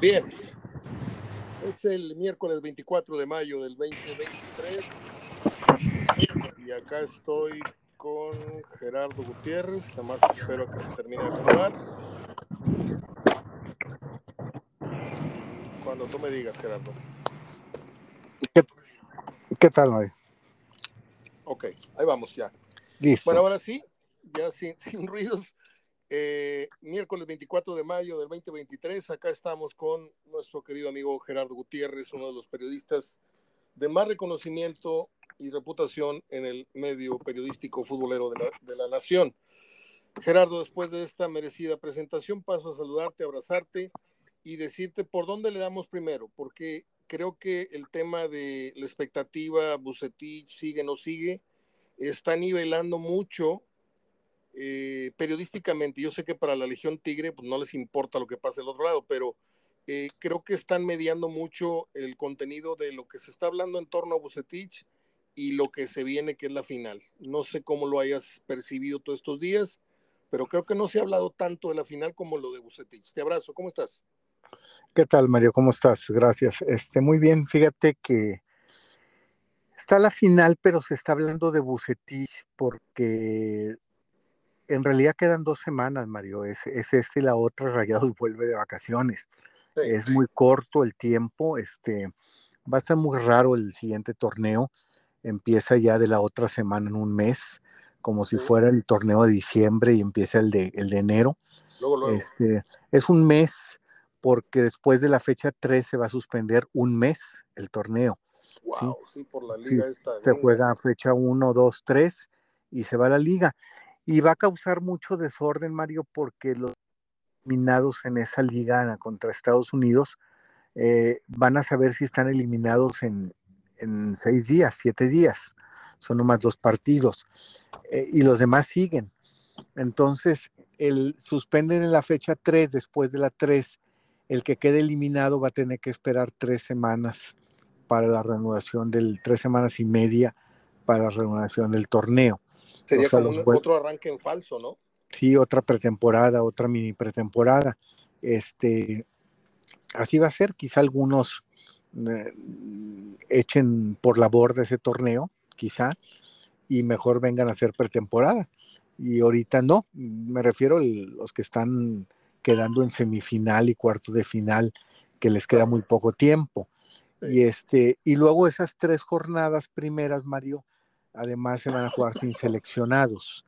Bien. Es el miércoles 24 de mayo del 2023. Y acá estoy con Gerardo Gutiérrez. Nada más espero que se termine de acomodar. Cuando tú me digas, Gerardo. ¿Qué, qué tal, Mario? Ok, ahí vamos ya. Listo. Bueno, ahora sí, ya sin, sin ruidos. Eh, miércoles 24 de mayo del 2023, acá estamos con nuestro querido amigo Gerardo Gutiérrez, uno de los periodistas de más reconocimiento y reputación en el medio periodístico futbolero de la, nación. Gerardo, después de esta merecida presentación, paso a saludarte, abrazarte y decirte por dónde le damos primero, porque creo que el tema de la expectativa, Bucetich sigue, no sigue, está nivelando mucho eh, periodísticamente, yo sé que para la Legión Tigre pues, no les importa lo que pase al otro lado, pero eh, creo que están mediando mucho el contenido de lo que se está hablando en torno a Bucetich y lo que se viene, que es la final. No sé cómo lo hayas percibido todos estos días, pero creo que no se ha hablado tanto de la final como lo de Bucetich. Te abrazo, ¿cómo estás? ¿Qué tal, Mario? ¿Cómo estás? Gracias. Este, muy bien, fíjate que está la final, pero se está hablando de Bucetich porque en realidad quedan dos semanas, Mario. Es, es este y la otra, Rayados vuelve de vacaciones. Sí, es sí. muy corto el tiempo. Este, va a estar muy raro el siguiente torneo. Empieza ya de la otra semana en un mes, como si sí. fuera el torneo de diciembre y empieza el de, el de enero. Luego, luego. Este, es un mes porque después de la fecha 3 se va a suspender un mes el torneo. Wow, sí, por la liga esta. Se juega fecha 1, 2, 3 y se va a la liga y va a causar mucho desorden, Mario, porque los eliminados en esa liga contra Estados Unidos eh, van a saber si están eliminados en, seis días, siete días. Son nomás dos partidos. Eh, y los demás siguen. Entonces, el, suspenden en la fecha 3, después de la 3, el que quede eliminado va a tener que esperar tres semanas para la reanudación del, tres semanas y media para la reanudación del torneo. Sería o sea, como un, otro arranque en falso, ¿no? Sí, otra pretemporada, otra mini pretemporada. Este, así va a ser. Quizá algunos eh, echen por la borda ese torneo, quizá, y mejor vengan a hacer pretemporada. Y ahorita no, me refiero a los que están quedando en semifinal y cuarto de final, que les queda muy poco tiempo. Sí. Y, este, y luego esas tres jornadas primeras, Mario, además se van a jugar sin seleccionados,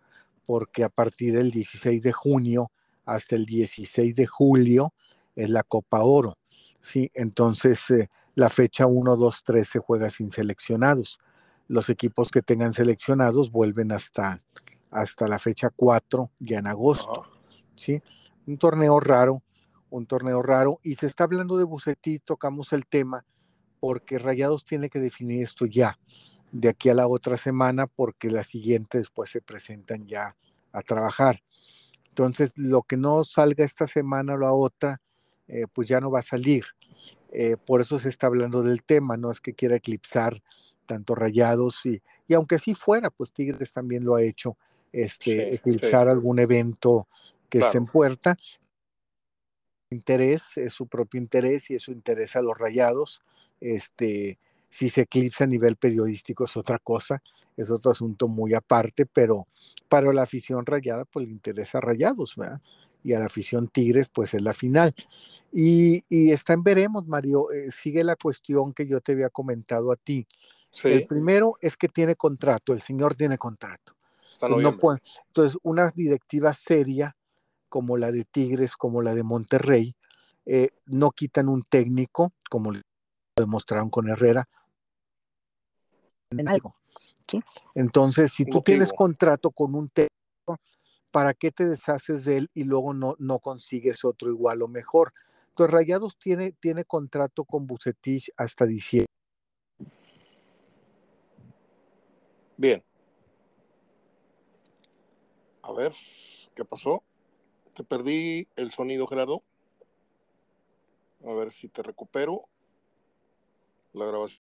porque a partir del 16 de junio hasta el 16 de julio es la Copa Oro. Sí, entonces eh, la fecha 1, 2, 3 se juega sin seleccionados. Los equipos que tengan seleccionados vuelven hasta, hasta la fecha 4 ya en agosto. Sí, un torneo raro, un torneo raro. Y se está hablando de Bucetí, tocamos el tema, porque Rayados tiene que definir esto ya de aquí a la otra semana porque la siguiente después se presentan ya a trabajar. Entonces, lo que no salga esta semana o la otra, eh, pues ya no va a salir. Eh, por eso se está hablando del tema, no es que quiera eclipsar tanto rayados y, y aunque así fuera, pues Tigres también lo ha hecho, este, sí, eclipsar sí. algún evento que claro. esté en puerta. Interés, es su propio interés y eso interesa a los rayados. Este, si se eclipsa a nivel periodístico es otra cosa, es otro asunto muy aparte, pero para la afición rayada pues le interesa rayados, ¿verdad? Y a la afición Tigres pues es la final. Y, y está en veremos, Mario, eh, sigue la cuestión que yo te había comentado a ti. Sí. El primero es que tiene contrato, el señor tiene contrato. Entonces, no puede, entonces, una directiva seria como la de Tigres, como la de Monterrey, eh, no quitan un técnico, como demostraron con Herrera, en algo. ¿sí? Entonces, si tú tienes contrato con un técnico, ¿para qué te deshaces de él y luego no, no consigues otro igual o mejor? Entonces, Rayados tiene, tiene contrato con Bucetich hasta diciembre. Bien. A ver, ¿qué pasó? Te perdí el sonido, Gerardo. A ver si te recupero la grabación.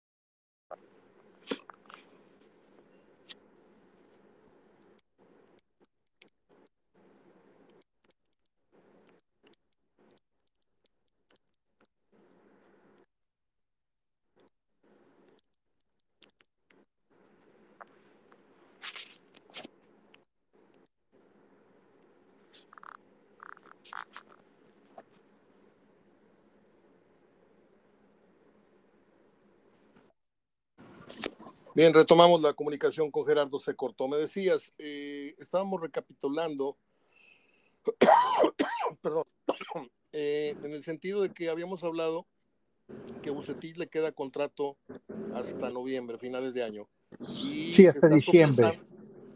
Bien, retomamos la comunicación con Gerardo, se cortó. Me decías, eh, estábamos recapitulando, perdón, eh, en el sentido de que habíamos hablado que Bucetich le queda contrato hasta noviembre, finales de año. Y sí, hasta diciembre.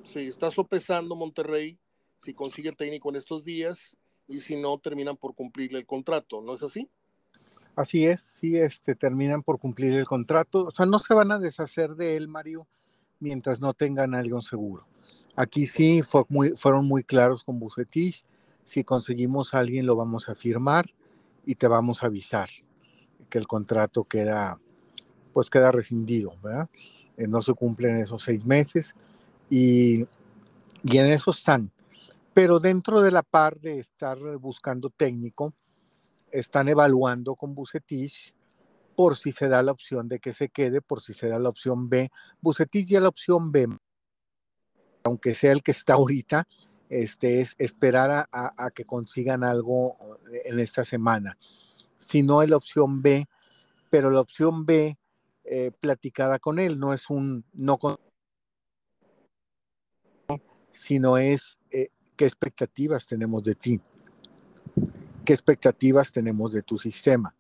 sí, está sopesando Monterrey si consigue técnico en estos días y si no, terminan por cumplirle el contrato, ¿no es así? Así es, sí, este, terminan por cumplir el contrato. O sea, no se van a deshacer de él, Mario, mientras no tengan algo seguro. Aquí sí fue muy, fueron muy claros con Bucetich. Si conseguimos a alguien, lo vamos a firmar y te vamos a avisar que el contrato queda, pues queda rescindido, ¿verdad? Eh, no se cumplen esos seis meses y, y en eso están. Pero dentro de la par de estar buscando técnico, están evaluando con Bucetich por si se da la opción de que se quede, por si se da la opción B. Bucetich ya la opción B, aunque sea el que está ahorita, este, es esperar a, que consigan algo en esta semana. Si no es la opción B, pero la opción B eh, platicada con él no es un no sino es eh, qué expectativas tenemos de ti, qué expectativas tenemos de tu sistema.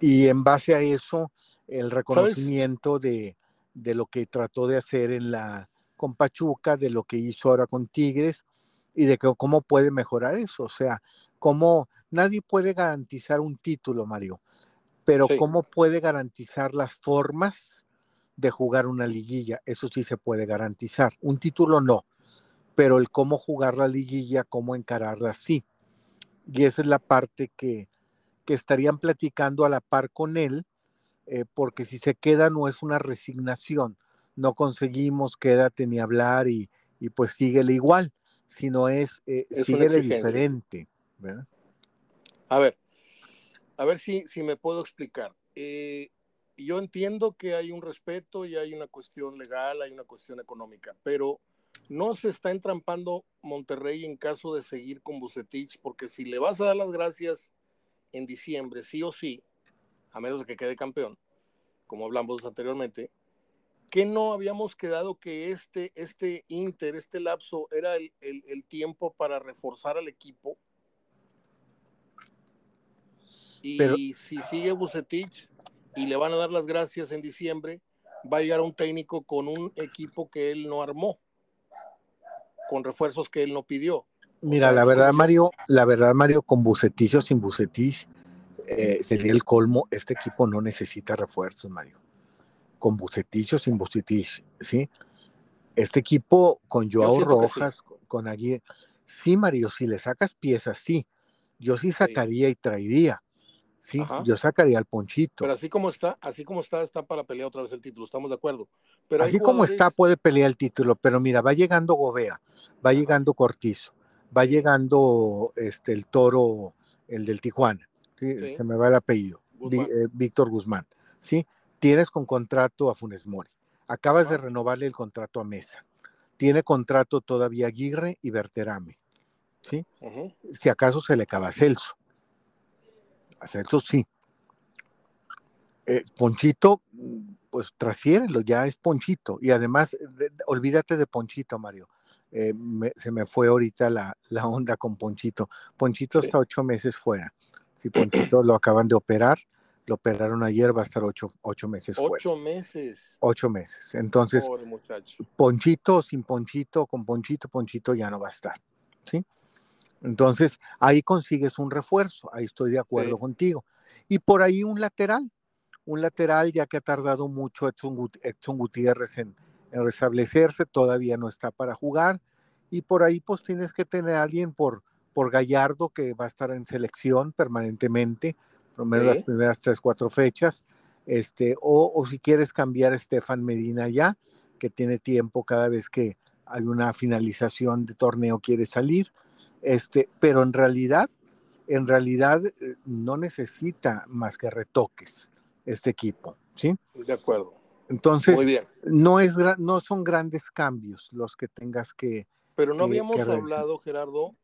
Y en base a eso, el reconocimiento de, de, lo que trató de hacer en la con Pachuca, de lo que hizo ahora con Tigres y de que, cómo puede mejorar eso. O sea, cómo nadie puede garantizar un título, Mario, pero cómo puede garantizar las formas de jugar una liguilla. Eso sí se puede garantizar. Un título no, pero el cómo jugar la liguilla, cómo encararla, sí. Y esa es la parte que, que estarían platicando a la par con él, eh, porque si se queda no es una resignación, no conseguimos quédate ni hablar y, y pues síguele igual, sino es, eh, síguele diferente. A ver, a ver si, si me puedo explicar. Eh, yo entiendo que hay un respeto y hay una cuestión legal, hay una cuestión económica, pero no se está entrampando Monterrey en caso de seguir con Bucetich, porque si le vas a dar las gracias en diciembre, sí o sí, a menos de que quede campeón, como hablamos anteriormente, que no habíamos quedado que este, este Inter, este lapso, era el, el, tiempo para reforzar al equipo? Y si sigue Bucetich y le van a dar las gracias en diciembre, va a llegar un técnico con un equipo que él no armó con refuerzos que él no pidió. Mira, la verdad, Mario, la verdad, Mario, con Bucetich o sin Bucetich, eh, sería el colmo. Este equipo no necesita refuerzos, Mario. Con Bucetich o sin Bucetich, ¿sí? Este equipo con Joao Rojas, con allí, sí, Mario, si le sacas piezas, sí. Yo sí sacaría y traería. Sí, yo sacaría al Ponchito. Pero así como está, así como está, está para pelear otra vez el título, estamos de acuerdo. Pero así como está, puede pelear el título, pero mira, va llegando Gobea, va llegando Cortizo, va llegando este el toro, el del Tijuana, se me va el apellido, eh, Víctor Guzmán, ¿sí? Tienes con contrato a Funes Mori, acabas de renovarle el contrato a Mesa, tiene contrato todavía Aguirre y Berterame, ¿sí? Si acaso se le acaba Celso eso sí. Eh, Ponchito, pues transfiérelo, ya es Ponchito. Y además, olvídate de Ponchito, Mario. Eh, se me fue ahorita la, la, onda con Ponchito. Ponchito está ocho meses fuera. Si Ponchito lo acaban de operar, lo operaron ayer, va a estar ocho, ocho meses fuera. Ocho meses. Ocho meses. Entonces, Ponchito, sin Ponchito, con Ponchito, Ponchito ya no va a estar. ¿Sí? Entonces, ahí consigues un refuerzo, ahí estoy de acuerdo contigo. Y por ahí un lateral, un lateral ya que ha tardado mucho Edson, Gutiérrez en, restablecerse, todavía no está para jugar. Y por ahí pues tienes que tener a alguien por, por Gallardo que va a estar en selección permanentemente, por lo menos las primeras tres, cuatro fechas. Este, o, o si quieres cambiar a Estefan Medina ya, que tiene tiempo cada vez que hay una finalización de torneo quiere salir este, pero en realidad, en realidad eh, no necesita más que retoques este equipo, ¿sí? De acuerdo. Entonces, No, es, no son grandes cambios los que tengas que... Pero no habíamos hablado, Gerardo,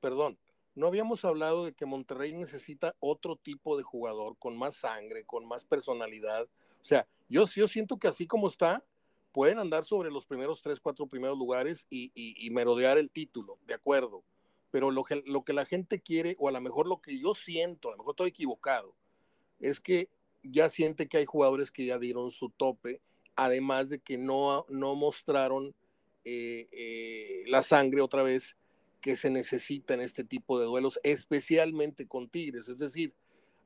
perdón, no habíamos hablado de que Monterrey necesita otro tipo de jugador con más sangre, con más personalidad, O sea, yo, yo siento que así como está, pueden andar sobre los primeros tres, cuatro primeros lugares y, y, merodear el título, de acuerdo. Pero lo que, lo que la gente quiere, o a lo mejor lo que yo siento, a lo mejor estoy equivocado, es que ya siente que hay jugadores que ya dieron su tope, además de que no, no mostraron eh, eh, la sangre otra vez que se necesita en este tipo de duelos, especialmente con Tigres. Es decir,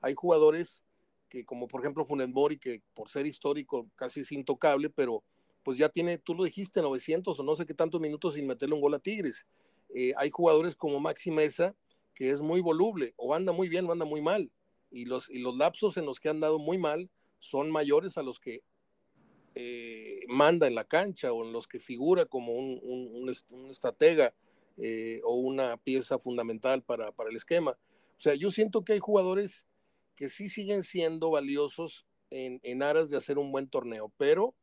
hay jugadores que, como por ejemplo Funes Mori, que por ser histórico casi es intocable, pero pues ya tiene, tú lo dijiste, 900 o no sé qué tantos minutos sin meterle un gol a Tigres. Eh, hay jugadores como Maxi Mesa, que es muy voluble, o anda muy bien o anda muy mal. Y los, y los lapsos en los que han dado muy mal son mayores a los que eh, manda en la cancha o en los que figura como un, un, estratega eh, o una pieza fundamental para, para, el esquema. O sea, yo siento que hay jugadores que sí siguen siendo valiosos en, en aras de hacer un buen torneo, pero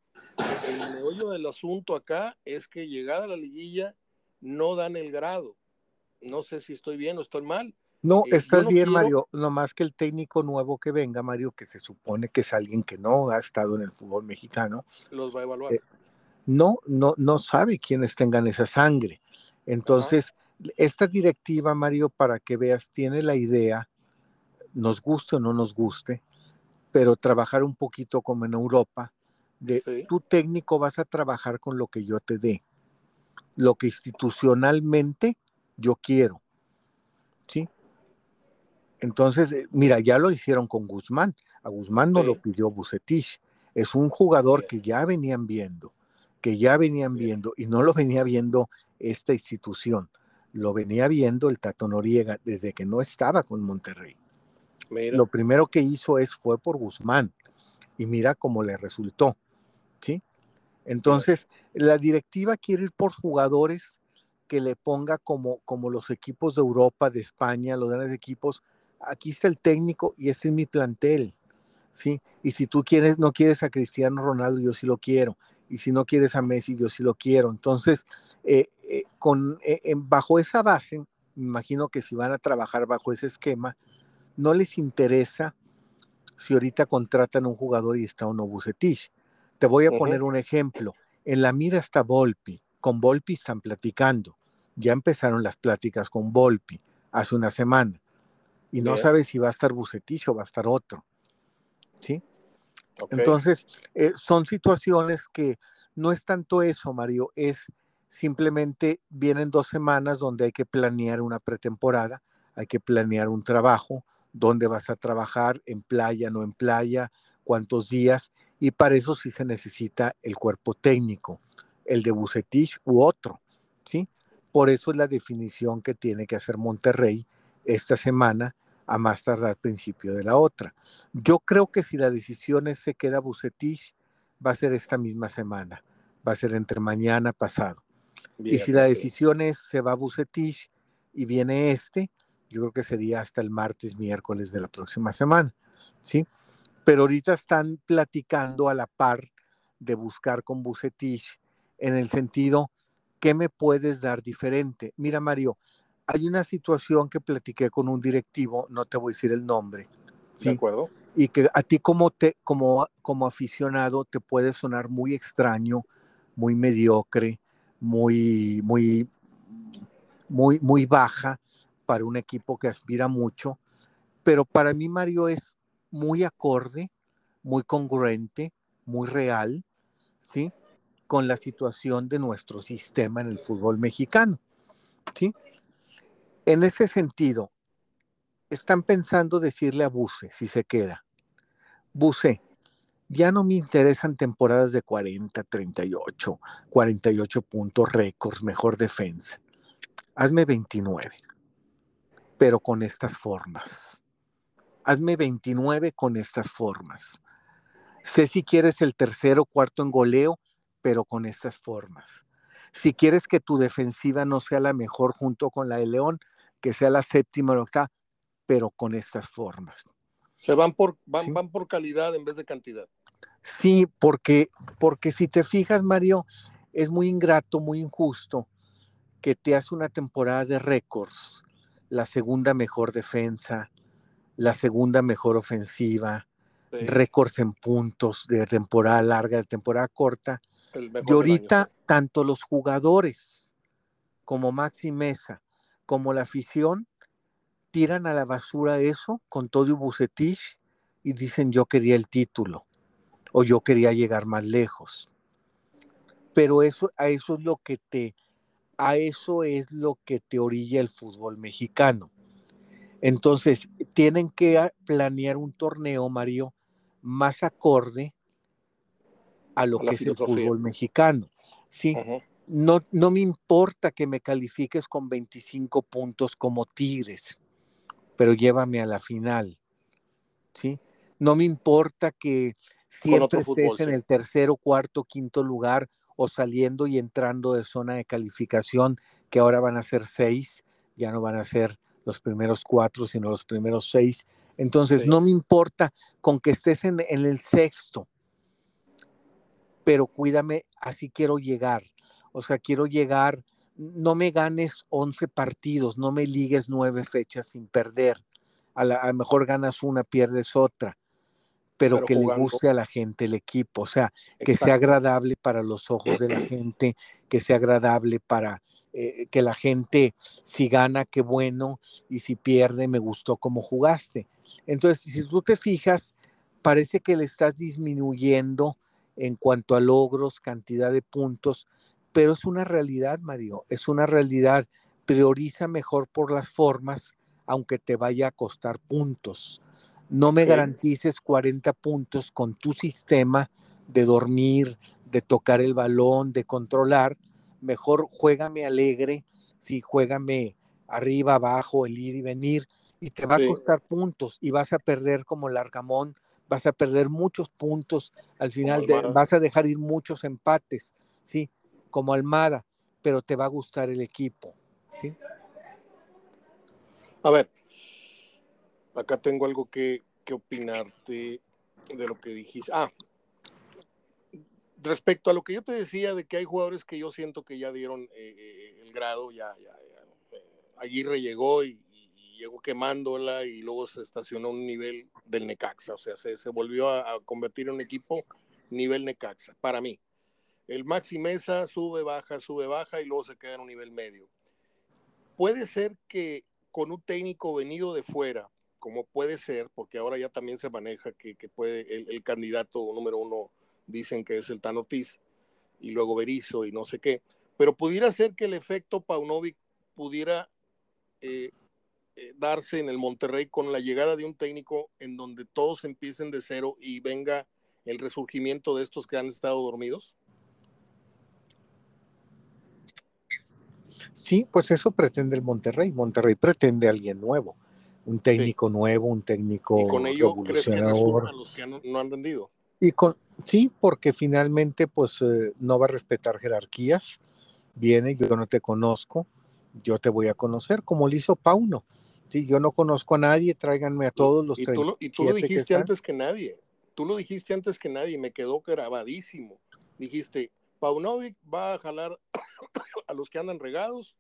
el meollo del asunto acá es que llegada a la liguilla no dan el grado. No sé si estoy bien o estoy mal. No, eh, estás bien, Mario. No más que el técnico nuevo que venga, Mario, que se supone que es alguien que no ha estado en el fútbol mexicano. Los va a evaluar. Eh, no, no, no sabe quiénes tengan esa sangre. Entonces, esta directiva, Mario, para que veas, tiene la idea, nos guste o no nos guste, pero trabajar un poquito como en Europa, de tu técnico vas a trabajar con lo que yo te dé, lo que institucionalmente yo quiero. ¿Sí? Entonces, eh, mira, ya lo hicieron con Guzmán. A Guzmán no lo pidió Bucetich. Es un jugador que ya venían viendo, que ya venían viendo, y no lo venía viendo esta institución, lo venía viendo el Tato Noriega desde que no estaba con Monterrey. Lo primero que hizo es fue por Guzmán, y mira cómo le resultó. ¿sí? Entonces, la directiva quiere ir por jugadores que le ponga como, como los equipos de Europa, de España, los grandes equipos. Aquí está el técnico y este es mi plantel, ¿sí? Y si tú quieres, no quieres a Cristiano Ronaldo, yo sí lo quiero. Y si no quieres a Messi, yo sí lo quiero. Entonces, eh, eh, con, eh, bajo esa base, me imagino que si van a trabajar bajo ese esquema, no les interesa si ahorita contratan a un jugador y está uno Bucetich te voy a poner un ejemplo. En la mira está Volpi. Con Volpi están platicando. Ya empezaron las pláticas con Volpi hace una semana. Y no sabes si va a estar Bucetich o va a estar otro. ¿Sí? Entonces, eh, son situaciones que no es tanto eso, Mario, es simplemente vienen dos semanas donde hay que planear una pretemporada, hay que planear un trabajo, dónde vas a trabajar, en playa, no en playa, cuántos días, y para eso sí se necesita el cuerpo técnico, el de Bucetich u otro, ¿sí? Por eso es la definición que tiene que hacer Monterrey esta semana a más tardar principio de la otra. Yo creo que si la decisión es se queda Bucetich, va a ser esta misma semana, va a ser entre mañana pasado. y si la decisión es se va Bucetich y viene este, yo creo que sería hasta el martes, miércoles de la próxima semana, ¿sí? Pero ahorita están platicando a la par de buscar con Bucetich en el sentido, ¿qué me puedes dar diferente? Mira, Mario, hay una situación que platiqué con un directivo, no te voy a decir el nombre. ¿sí? De acuerdo. Y que a ti como, te, como, como aficionado te puede sonar muy extraño, muy mediocre, muy, muy, muy, muy baja para un equipo que aspira mucho. Pero para mí, Mario, es muy acorde, muy congruente, muy real, ¿sí? Con la situación de nuestro sistema en el fútbol mexicano, ¿sí? En ese sentido, están pensando decirle a Buse, si se queda, Buse, ya no me interesan temporadas de 40, 38, 48 puntos récords, mejor defensa. Hazme 29, pero con estas formas hazme 29 con estas formas. Sé si quieres el tercero o cuarto en goleo, pero con estas formas. Si quieres que tu defensiva no sea la mejor junto con la de León, que sea la séptima o octava, pero con estas formas. Se van por, van, van por calidad en vez de cantidad. Sí, porque, porque si te fijas, Mario, es muy ingrato, muy injusto que te hace una temporada de récords, la segunda mejor defensa, la segunda mejor ofensiva, récords en puntos de temporada larga, de temporada corta. Y ahorita, tanto los jugadores como Maxi Mesa, como la afición, tiran a la basura eso con todo y Bucetich y dicen yo quería el título o yo quería llegar más lejos. Pero eso, a eso es lo que te, a eso es lo que te orilla el fútbol mexicano. Entonces, tienen que planear un torneo, Mario, más acorde a lo que es el fútbol mexicano. Sí, no, no me importa que me califiques con 25 puntos como Tigres, pero llévame a la final. ¿sí? No me importa que siempre estés en el tercero, cuarto, quinto lugar o saliendo y entrando de zona de calificación, que ahora van a ser seis, ya no van a ser los primeros cuatro, sino los primeros seis. Entonces, no me importa con que estés en, en el sexto, pero cuídame, así quiero llegar. O sea, quiero llegar, no me ganes 11 partidos, no me ligues nueve fechas sin perder. A, lo mejor ganas una, pierdes otra, pero, que le guste a la gente el equipo, o sea, que sea agradable para los ojos de la gente, que sea agradable para eh, que la gente, si gana, qué bueno, y si pierde, me gustó cómo jugaste. Entonces, si tú te fijas, parece que le estás disminuyendo en cuanto a logros, cantidad de puntos, pero es una realidad, Mario, es una realidad. Prioriza mejor por las formas, aunque te vaya a costar puntos. No me garantices 40 puntos con tu sistema de dormir, de tocar el balón, de controlar. Mejor juégame alegre, sí, juégame arriba, abajo, el ir y venir, y te va a costar puntos y vas a perder como Largamón, vas a perder muchos puntos, al final vas a dejar ir muchos empates, sí, como Almada, pero te va a gustar el equipo. ¿sí? A ver, acá tengo algo que, opinarte de lo que dijiste. Ah, respecto a lo que yo te decía de que hay jugadores que yo siento que ya dieron eh, eh, el grado, ya, ya, ya eh, Aguirre llegó y, llegó quemándola y luego se estacionó a un nivel del Necaxa, o sea, se, se volvió a, convertir en un equipo nivel Necaxa, para mí. El Maxi Mesa sube, baja, sube, baja y luego se queda en un nivel medio. Puede ser que con un técnico venido de fuera, como puede ser, porque ahora ya también se maneja que, puede el, candidato número uno, dicen que es el Tan y luego Berizzo y no sé qué, pero pudiera ser que el efecto Paunovic pudiera eh, eh, darse en el Monterrey con la llegada de un técnico en donde todos empiecen de cero y venga el resurgimiento de estos que han estado dormidos? Sí, pues eso pretende el Monterrey. Monterrey pretende alguien nuevo, un técnico nuevo, un técnico y con ello crees que a los que no, han vendido. Y con sí, porque finalmente pues eh, no va a respetar jerarquías. Viene, yo no te conozco, yo te voy a conocer, como lo hizo Pauno. Sí, yo no conozco a nadie, tráiganme a todos los y tú, lo, y tú lo dijiste antes que nadie. Tú lo dijiste antes que nadie, me quedó grabadísimo. Dijiste, Paunovic va a jalar a los que andan regados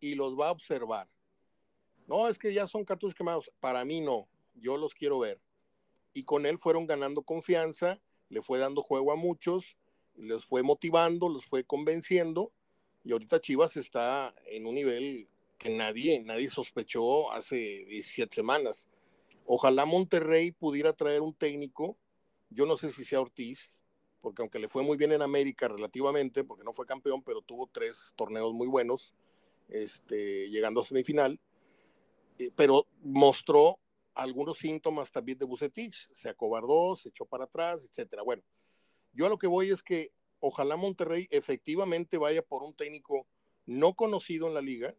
y los va a observar. No, es que ya son cartuchos quemados. Para mí no, yo los quiero ver. Y con él fueron ganando confianza, le fue dando juego a muchos, les fue motivando, los fue convenciendo. Y ahorita Chivas está en un nivel que nadie, nadie sospechó hace 17 semanas. Ojalá Monterrey pudiera traer un técnico, yo no sé si sea Ortiz, porque aunque le fue muy bien en América relativamente, porque no fue campeón, pero tuvo tres torneos muy buenos, este, llegando a semifinal, eh, pero mostró algunos síntomas también de Bucetich, se acobardó, se echó para atrás, etcétera. Bueno, yo a lo que voy es que ojalá Monterrey efectivamente vaya por un técnico no conocido en la liga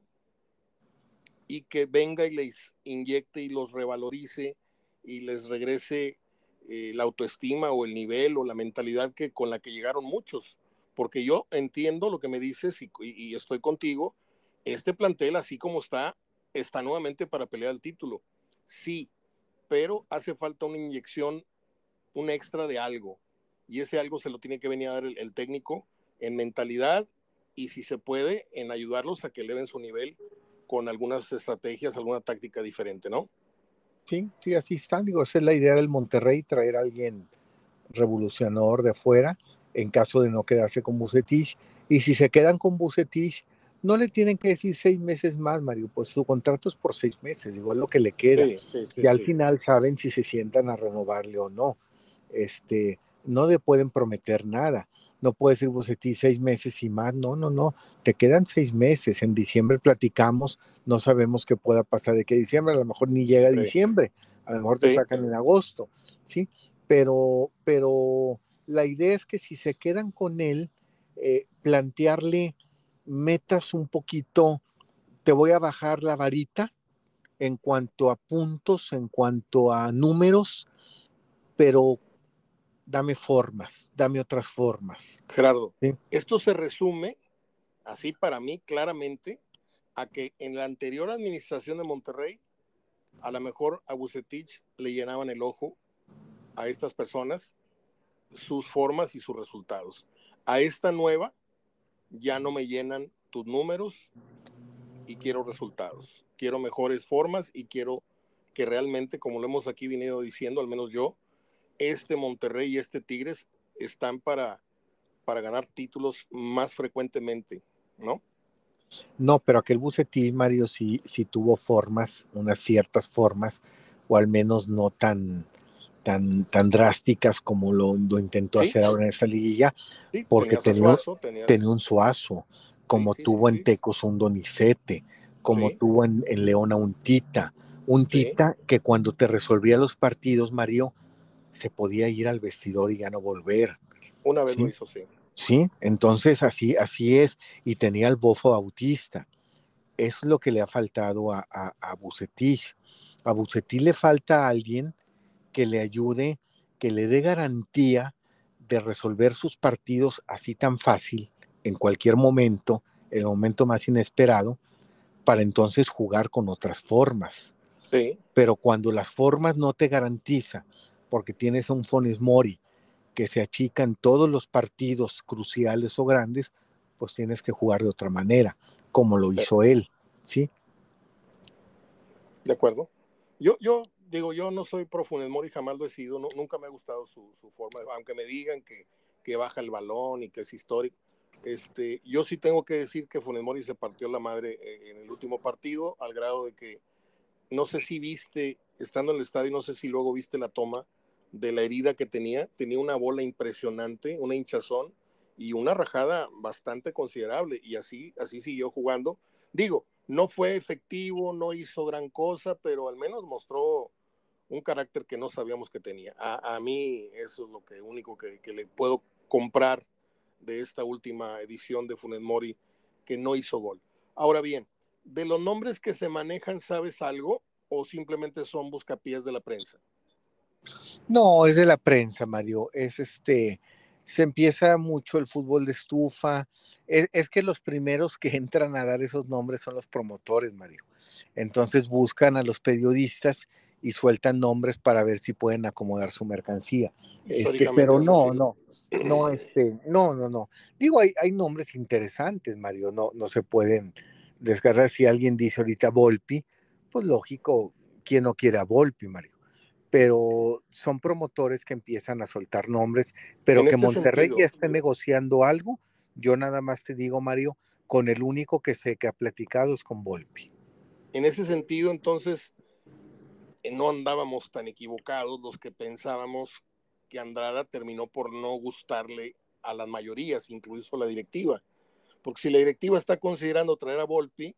y que venga y les inyecte y los revalorice y les regrese eh, la autoestima o el nivel o la mentalidad que, con la que llegaron muchos. Porque yo entiendo lo que me dices y, estoy contigo. Este plantel, así como está, está nuevamente para pelear el título. Sí, pero hace falta una inyección, un extra de algo. Y ese algo se lo tiene que venir a dar el, técnico en mentalidad y si se puede, en ayudarlos a que eleven su nivel con algunas estrategias, alguna táctica diferente, ¿no? Sí, sí, así están. Digo, esa es la idea del Monterrey, traer a alguien revolucionador de afuera en caso de no quedarse con Bucetich. Y si se quedan con Bucetich, no le tienen que decir seis meses más, Mario, pues su contrato es por seis meses, es lo que le queda. y al final saben si se sientan a renovarle o no. Este, no le pueden prometer nada. No puede decir Bucetich seis meses y más. No, no, no. Te quedan seis meses. En diciembre platicamos. No sabemos qué pueda pasar de que diciembre. A lo mejor ni llega diciembre. A lo mejor te sacan en agosto. Sí. Pero, pero la idea es que si se quedan con él, eh, plantearle metas un poquito, te voy a bajar la varita en cuanto a puntos, en cuanto a números, pero dame formas, dame otras formas. Gerardo, esto se resume, así para mí claramente, a que en la anterior administración de Monterrey, a lo mejor a Bucetich le llenaban el ojo a estas personas sus formas y sus resultados. A esta nueva ya no me llenan tus números y quiero resultados. Quiero mejores formas y quiero que realmente, como lo hemos aquí venido diciendo, al menos yo, este Monterrey y este Tigres están para, para ganar títulos más frecuentemente, ¿no? No, pero aquel Bucetil, Mario, sí, sí tuvo formas, unas ciertas formas, o al menos no tan, tan, tan drásticas como lo, intentó hacer ahora en esta liguilla, porque tenía, tenía, un suazo, como tuvo en Tecos un Donicete, como tuvo en, en Leona un Tita, un Tita que cuando te resolvía los partidos, Mario, se podía ir al vestidor y ya no volver. Una vez lo hizo, sí. Sí, entonces así, así es, y tenía el bofo autista. Es lo que le ha faltado a, a, a Bucetich. A Bucetich le falta alguien que le ayude, que le dé garantía de resolver sus partidos así tan fácil, en cualquier momento, el momento más inesperado, para entonces jugar con otras formas. Sí. Pero cuando las formas no te garantizan porque tienes un Fones Mori que se achica en todos los partidos cruciales o grandes, pues tienes que jugar de otra manera, como lo hizo él, ¿sí? De acuerdo. Yo, yo digo, yo no soy pro Funes Mori, jamás lo he sido, nunca me ha gustado su, forma, aunque me digan que, que, baja el balón y que es histórico. Este, yo sí tengo que decir que Funes Mori se partió la madre eh, en el último partido, al grado de que no sé si viste, estando en el estadio, no sé si luego viste la toma, de la herida que tenía. Tenía una bola impresionante, una hinchazón y una rajada bastante considerable. Y así, así siguió jugando. Digo, no fue efectivo, no hizo gran cosa, pero al menos mostró un carácter que no sabíamos que tenía. A, mí eso es lo que único que, le puedo comprar de esta última edición de Funes Mori, que no hizo gol. Ahora bien, de los nombres que se manejan, ¿sabes algo? ¿O simplemente son buscapiés de la prensa? No, es de la prensa, Mario. Es este, se empieza mucho el fútbol de estufa. Es, que los primeros que entran a dar esos nombres son los promotores, Mario. Entonces buscan a los periodistas y sueltan nombres para ver si pueden acomodar su mercancía. Este, pero no, no, no, este, no, no, no. Digo, hay, hay nombres interesantes, Mario. No, no se pueden desgarrar. Si alguien dice ahorita Volpi, pues lógico, ¿quién no quiere a Volpi, Mario? pero son promotores que empiezan a soltar nombres, pero que este Monterrey ya esté negociando algo, yo nada más te digo, Mario, con el único que sé que ha platicado es con Volpi. En ese sentido, entonces, no andábamos tan equivocados los que pensábamos que Andrada terminó por no gustarle a las mayorías, incluso a la directiva. Porque si la directiva está considerando traer a Volpi,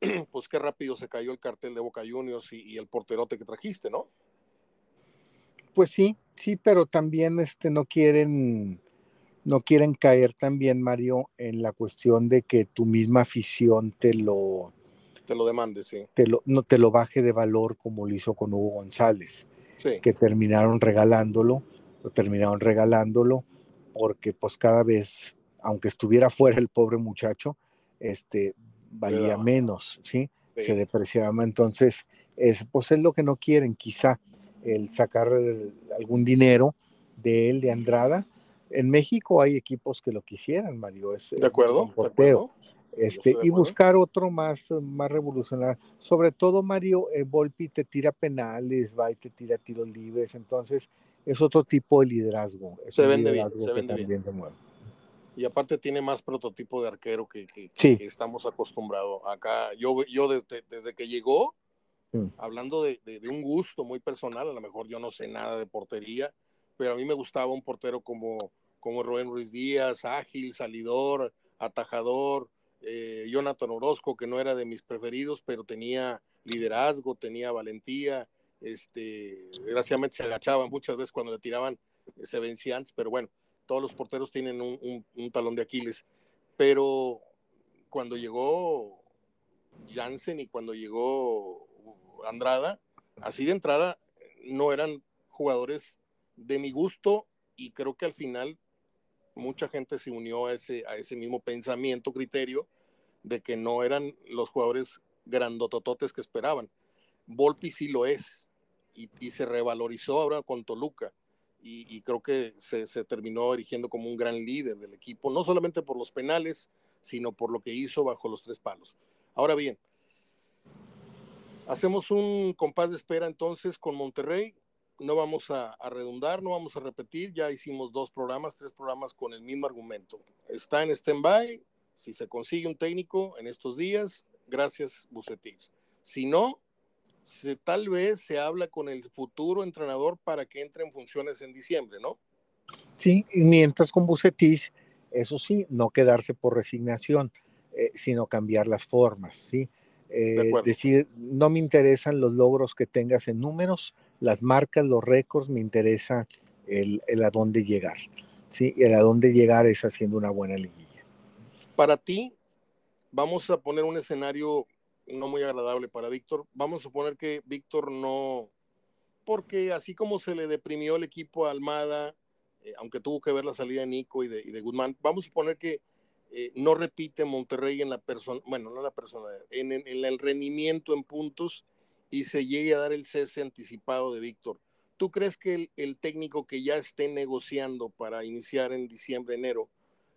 pues qué rápido se cayó el cartel de Boca Juniors y, y el porterote que trajiste, ¿no? Pues sí, sí, pero también este, no quieren, no quieren caer también, Mario, en la cuestión de que tu misma afición te lo te lo demande, sí. Te lo, no te lo baje de valor como lo hizo con Hugo González, sí. que terminaron regalándolo, lo terminaron regalándolo porque pues cada vez, aunque estuviera fuera el pobre muchacho, este valía menos, ¿sí? Se depreciaba, entonces es pues es lo que no quieren, quizá el sacar algún dinero de él, de Andrada. En México hay equipos que lo quisieran, Mario. Es, de acuerdo, de acuerdo. Este, y buscar otro más, más revolucionario. Sobre todo, Mario, eh, Volpi te tira penales, va y te tira tiros libres, entonces es otro tipo de liderazgo. se vende bien, se vende bien. Y aparte tiene más prototipo de arquero que, que, estamos acostumbrados. Acá, yo, yo desde, desde que llegó, mm. hablando de, de, un gusto muy personal, a lo mejor yo no sé nada de portería, pero a mí me gustaba un portero como, como Rubén Ruiz Díaz, ágil, salidor, atajador, eh, Jonathan Orozco, que no era de mis preferidos, pero tenía liderazgo, tenía valentía, este, desgraciadamente se agachaban muchas veces cuando le tiraban, eh, se vencían, pero bueno, todos los porteros tienen un, talón de Aquiles. Pero cuando llegó Jansen y cuando llegó Andrada, así de entrada, no eran jugadores de mi gusto y creo que al final mucha gente se unió a ese, a ese mismo pensamiento, criterio, de que no eran los jugadores grandotototes que esperaban. Volpi sí lo es y, se revalorizó ahora con Toluca y, creo que se, terminó erigiendo como un gran líder del equipo, no solamente por los penales, sino por lo que hizo bajo los tres palos. Ahora bien, hacemos un compás de espera entonces con Monterrey no vamos a, redundar, no vamos a repetir, ya hicimos dos programas, tres programas con el mismo argumento. Está en stand-by, si se consigue un técnico en estos días, gracias Bucetich. Si no, tal vez se habla con el futuro entrenador para que entre en funciones en diciembre, ¿no? Sí, mientras con Bucetich, eso sí, no quedarse por resignación, eh, sino cambiar las formas, ¿sí? Eh, decir, no me interesan los logros que tengas en números, las marcas, los récords, me interesa el, el, a dónde llegar. ¿sí? El a dónde llegar es haciendo una buena liguilla. Para ti, vamos a poner un escenario no muy agradable para Víctor. Vamos a suponer que Víctor no, porque así como se le deprimió el equipo a Almada, eh, aunque tuvo que ver la salida de Nico y de, y Guzmán, vamos a suponer que eh, no repite Monterrey en la persona, bueno, no en la persona, en, el rendimiento en puntos y se llegue a dar el cese anticipado de Víctor. ¿Tú crees que el, técnico que ya esté negociando para iniciar en diciembre, enero,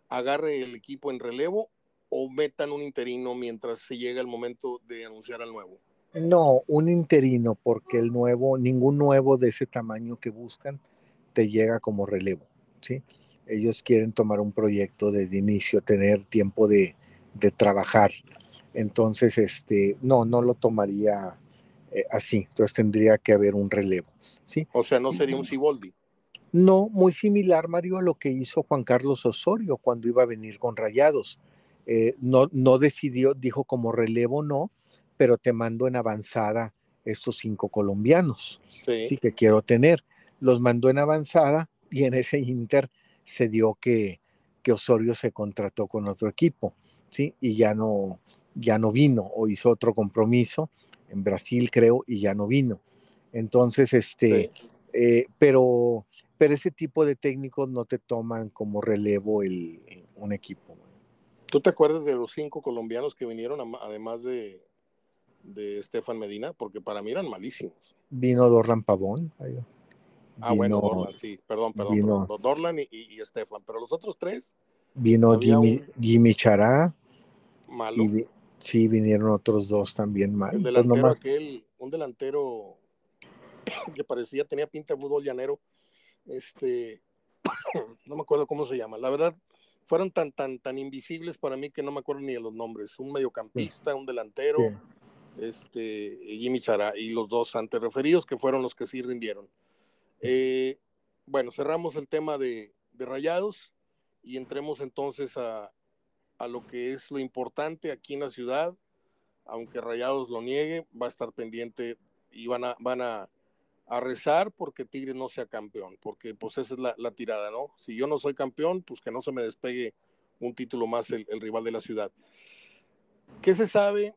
agarre el equipo en relevo o metan un interino mientras se llega el momento de anunciar al nuevo? No, un interino, porque el nuevo, ningún nuevo de ese tamaño que buscan te llega como relevo, ¿sí? Ellos quieren tomar un proyecto desde inicio, tener tiempo de, de trabajar. Entonces, este, no, no lo tomaría eh, así, entonces tendría que haber un relevo. ¿sí? O sea, no sería un Ciboldi. No, muy similar, Mario, a lo que hizo Juan Carlos Osorio cuando iba a venir con Rayados. Eh, no, no decidió, dijo como relevo no, pero te mando en avanzada estos cinco colombianos, sí. que quiero tener. Los mandó en avanzada y en ese inter se dio que, que Osorio se contrató con otro equipo, ¿sí? Y ya no, ya no vino o hizo otro compromiso en Brasil, creo, y ya no vino. Entonces, este, eh, pero, pero ese tipo de técnicos no te toman como relevo el, un equipo. ¿Tú te acuerdas de los cinco colombianos que vinieron, además de, de Estefan Medina? Porque para mí eran malísimos. Vino Dorlan Pavón. ah, bueno, Dorlan, sí, perdón, perdón. Dorlan y, Estefan, pero los otros tres. Vino Jimmy, Jimmy Chará. Malo. Sí, vinieron otros dos también mal. El pues delantero aquel, un delantero que parecía, tenía pinta de fútbol llanero, este, no me acuerdo cómo se llama. La verdad, fueron tan, tan, tan invisibles para mí que no me acuerdo ni de los nombres. Un mediocampista, un delantero, este, Jimmy Chara, y los dos antes referidos, que fueron los que sí rindieron. Eh, bueno, cerramos el tema de, de Rayados y entremos entonces a, a lo que es lo importante aquí en la ciudad, aunque Rayados lo niegue, va a estar pendiente y van a, van a, rezar porque Tigres no sea campeón, porque pues esa es la, tirada, ¿no? Si yo no soy campeón, pues que no se me despegue un título más el, rival de la ciudad. ¿Qué se sabe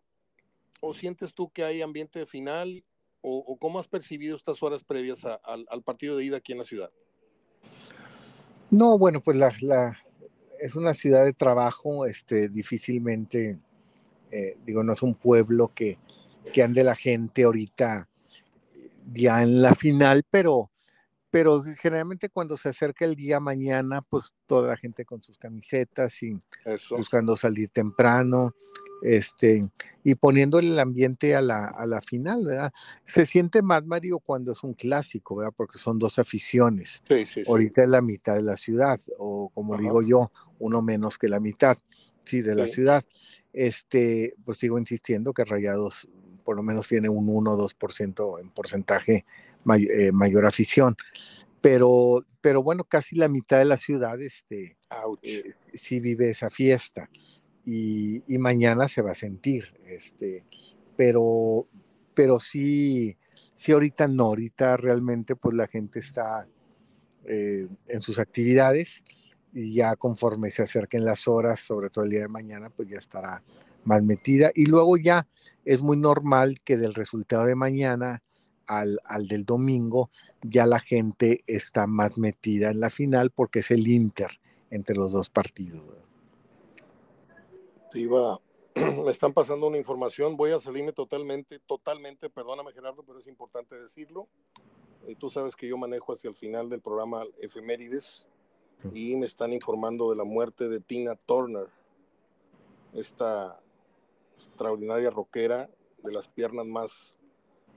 o sientes tú que hay ambiente de final o, cómo has percibido estas horas previas al partido de ida aquí en la ciudad? No, bueno, pues la, es una ciudad de trabajo, este, difícilmente, eh, digo, no es un pueblo que, que ande la gente ahorita ya en la final, pero, pero generalmente cuando se acerca el día mañana, pues toda la gente con sus camisetas y buscando salir temprano, este, y poniéndole el ambiente a la, a la final, ¿verdad? Se siente más, Mario, cuando es un clásico, ¿verdad? Porque son dos aficiones. Sí, sí, Ahorita es la mitad de la ciudad, o como digo yo, uno menos que la mitad, sí, de la ciudad. Este, pues sigo insistiendo que Rayados por lo menos tiene un 1 o 2% en porcentaje eh, mayor afición. Pero, pero bueno, casi la mitad de la ciudad este, eh, sí vive esa fiesta y, mañana se va a sentir. Este, pero, pero sí, sí, ahorita no, ahorita realmente pues la gente está eh, en sus actividades y ya conforme se acerquen las horas, sobre todo el día de mañana, pues ya estará más metida. Y luego ya es muy normal que del resultado de mañana al, del domingo, ya la gente está más metida en la final porque es el Inter entre los dos partidos. Te iba, me están pasando una información, voy a salirme totalmente, totalmente, perdóname Gerardo, pero es importante decirlo. eh, tú sabes que yo manejo hacia el final del programa Efemérides y me están informando de la muerte de Tina Turner, esta extraordinaria rockera de las piernas más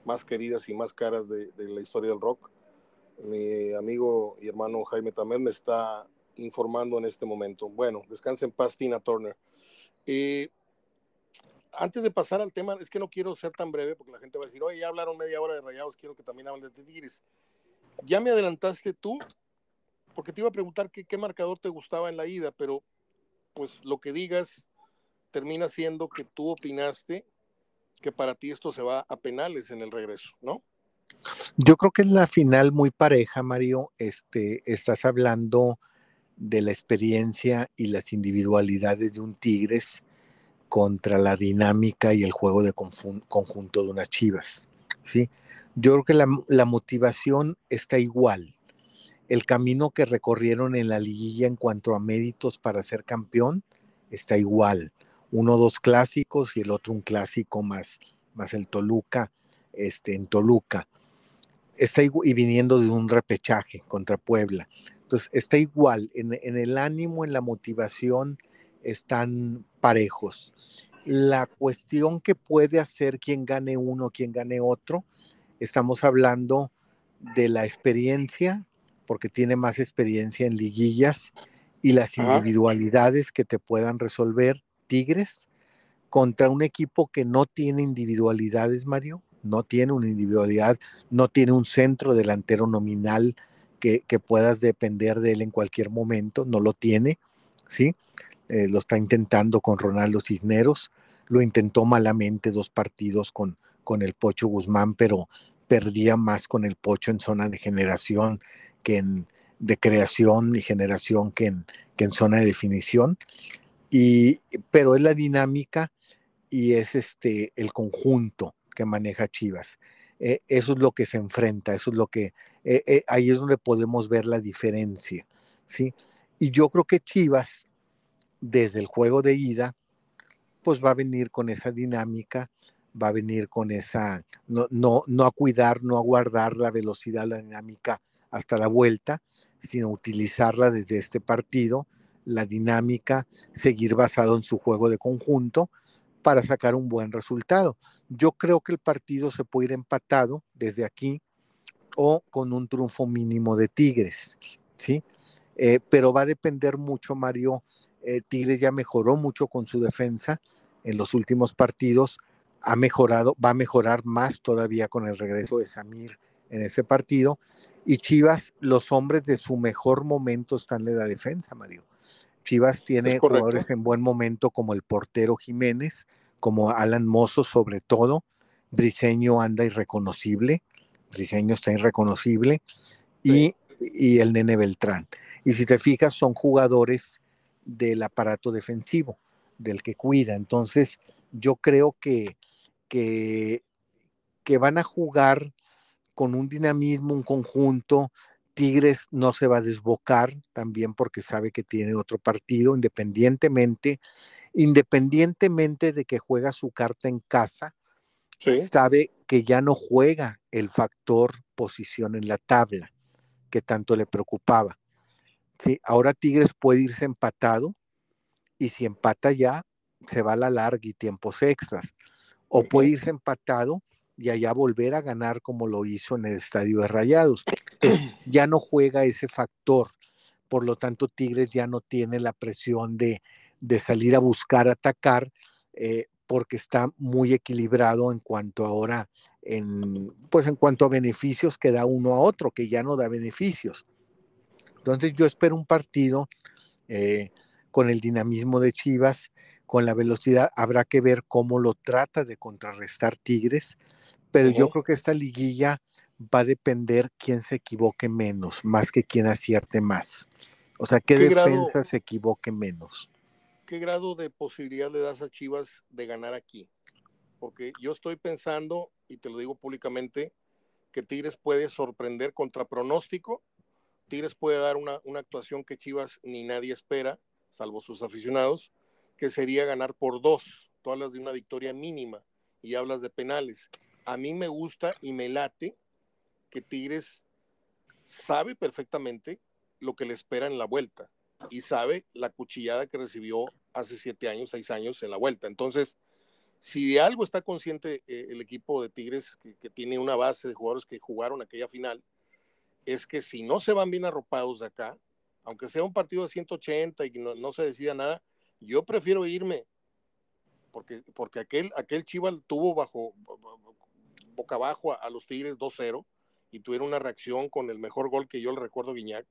más queridas y más caras de, la historia del rock. Mi amigo y hermano Jaime también me está informando en este momento. Bueno, descansen en paz, Tina Turner. Eh, antes de pasar al tema, es que no quiero ser tan breve porque la gente va a decir, oye, ya hablaron media hora de rayados, quiero que también hablen de Tigres. Ya me adelantaste tú, porque te iba a preguntar qué, marcador te gustaba en la ida, pero pues lo que digas termina siendo que tú opinaste que para ti esto se va a penales en el regreso, ¿no? Yo creo que es la final muy pareja, Mario. Este, estás hablando de la experiencia y las individualidades de un Tigres contra la dinámica y el juego de conjunto de unas Chivas. ¿sí? Yo creo que la, motivación está igual. El camino que recorrieron en la liguilla en cuanto a méritos para ser campeón está igual uno dos clásicos y el otro un clásico más, más el Toluca, este, en Toluca. Está y viniendo de un repechaje contra Puebla. Entonces, está igual, en, el ánimo, en la motivación, están parejos. La cuestión que puede hacer quien gane uno, quien gane otro, estamos hablando de la experiencia, porque tiene más experiencia en liguillas, y las individualidades que te puedan resolver Tigres contra un equipo que no tiene individualidades, Mario, no tiene una individualidad, no tiene un centro delantero nominal que, puedas depender de él en cualquier momento, no lo tiene, ¿sí? Eh, lo está intentando con Ronaldo Cisneros, lo intentó malamente dos partidos con, con el Pocho Guzmán, pero perdía más con el Pocho en zona de generación que en de creación y generación que en, que en zona de definición pero es la dinámica y es este, el conjunto que maneja Chivas. Eh, eso es lo que se enfrenta, eso es lo que, eh, eh, ahí es donde podemos ver la diferencia, ¿sí? Y yo creo que Chivas, desde el juego de ida, pues va a venir con esa dinámica, va a venir con esa, no, no, no a cuidar, no a guardar la velocidad, la dinámica hasta la vuelta, sino utilizarla desde este partido la dinámica, seguir basado en su juego de conjunto para sacar un buen resultado. Yo creo que el partido se puede ir empatado desde aquí o con un triunfo mínimo de Tigres, ¿sí? Eh, pero va a depender mucho, Mario. Eh, Tigres ya mejoró mucho con su defensa en los últimos partidos, ha mejorado, va a mejorar más todavía con el regreso de Samir en ese partido. Y Chivas, los hombres de su mejor momento están en la defensa, Mario. Chivas tiene jugadores en buen momento como el portero Jiménez, como Alan Mozo sobre todo. Briseño anda irreconocible. Briseño está irreconocible. Y, y, el Nene Beltrán. Y si te fijas, son jugadores del aparato defensivo, del que cuida. Entonces, yo creo que, que, que van a jugar con un dinamismo, un conjunto, Tigres no se va a desbocar también porque sabe que tiene otro partido, independientemente, independientemente de que juega su carta en casa, sabe que ya no juega el factor posición en la tabla, que tanto le preocupaba. ¿sí? Ahora Tigres puede irse empatado y si empata ya, se va a la larga y tiempos extras. O puede irse empatado y allá volver a ganar como lo hizo en el estadio de Rayados. ya no juega ese factor. Por lo tanto, Tigres ya no tiene la presión de, de salir a buscar atacar, eh, porque está muy equilibrado en cuanto ahora, en, pues en cuanto a beneficios que da uno a otro, que ya no da beneficios. Entonces yo espero un partido eh, con el dinamismo de Chivas, con la velocidad, habrá que ver cómo lo trata de contrarrestar Tigres, pero yo creo que esta liguilla va a depender quién se equivoque menos, más que quién acierte más. O sea, qué, defensa se equivoque menos. ¿Qué grado de posibilidad le das a Chivas de ganar aquí? Porque yo estoy pensando, y te lo digo públicamente, que Tigres puede sorprender contra pronóstico Tigres puede dar una, actuación que Chivas ni nadie espera, salvo sus aficionados, que sería ganar por dos. Tú hablas de una victoria mínima y hablas de penales. A mí me gusta y me late que Tigres sabe perfectamente lo que le espera en la vuelta y sabe la cuchillada que recibió hace siete años, seis años en la vuelta. Entonces, si de algo está consciente eh, el equipo de Tigres, que, tiene una base de jugadores que jugaron aquella final, es que si no se van bien arropados de acá, aunque sea un partido de 180 y no, no se decida nada, yo prefiero irme, porque, porque aquel, aquel Chival tuvo bajo, boca abajo a, los Tigres 2-0 y tuvieron una reacción con el mejor gol que yo le recuerdo Guiñac.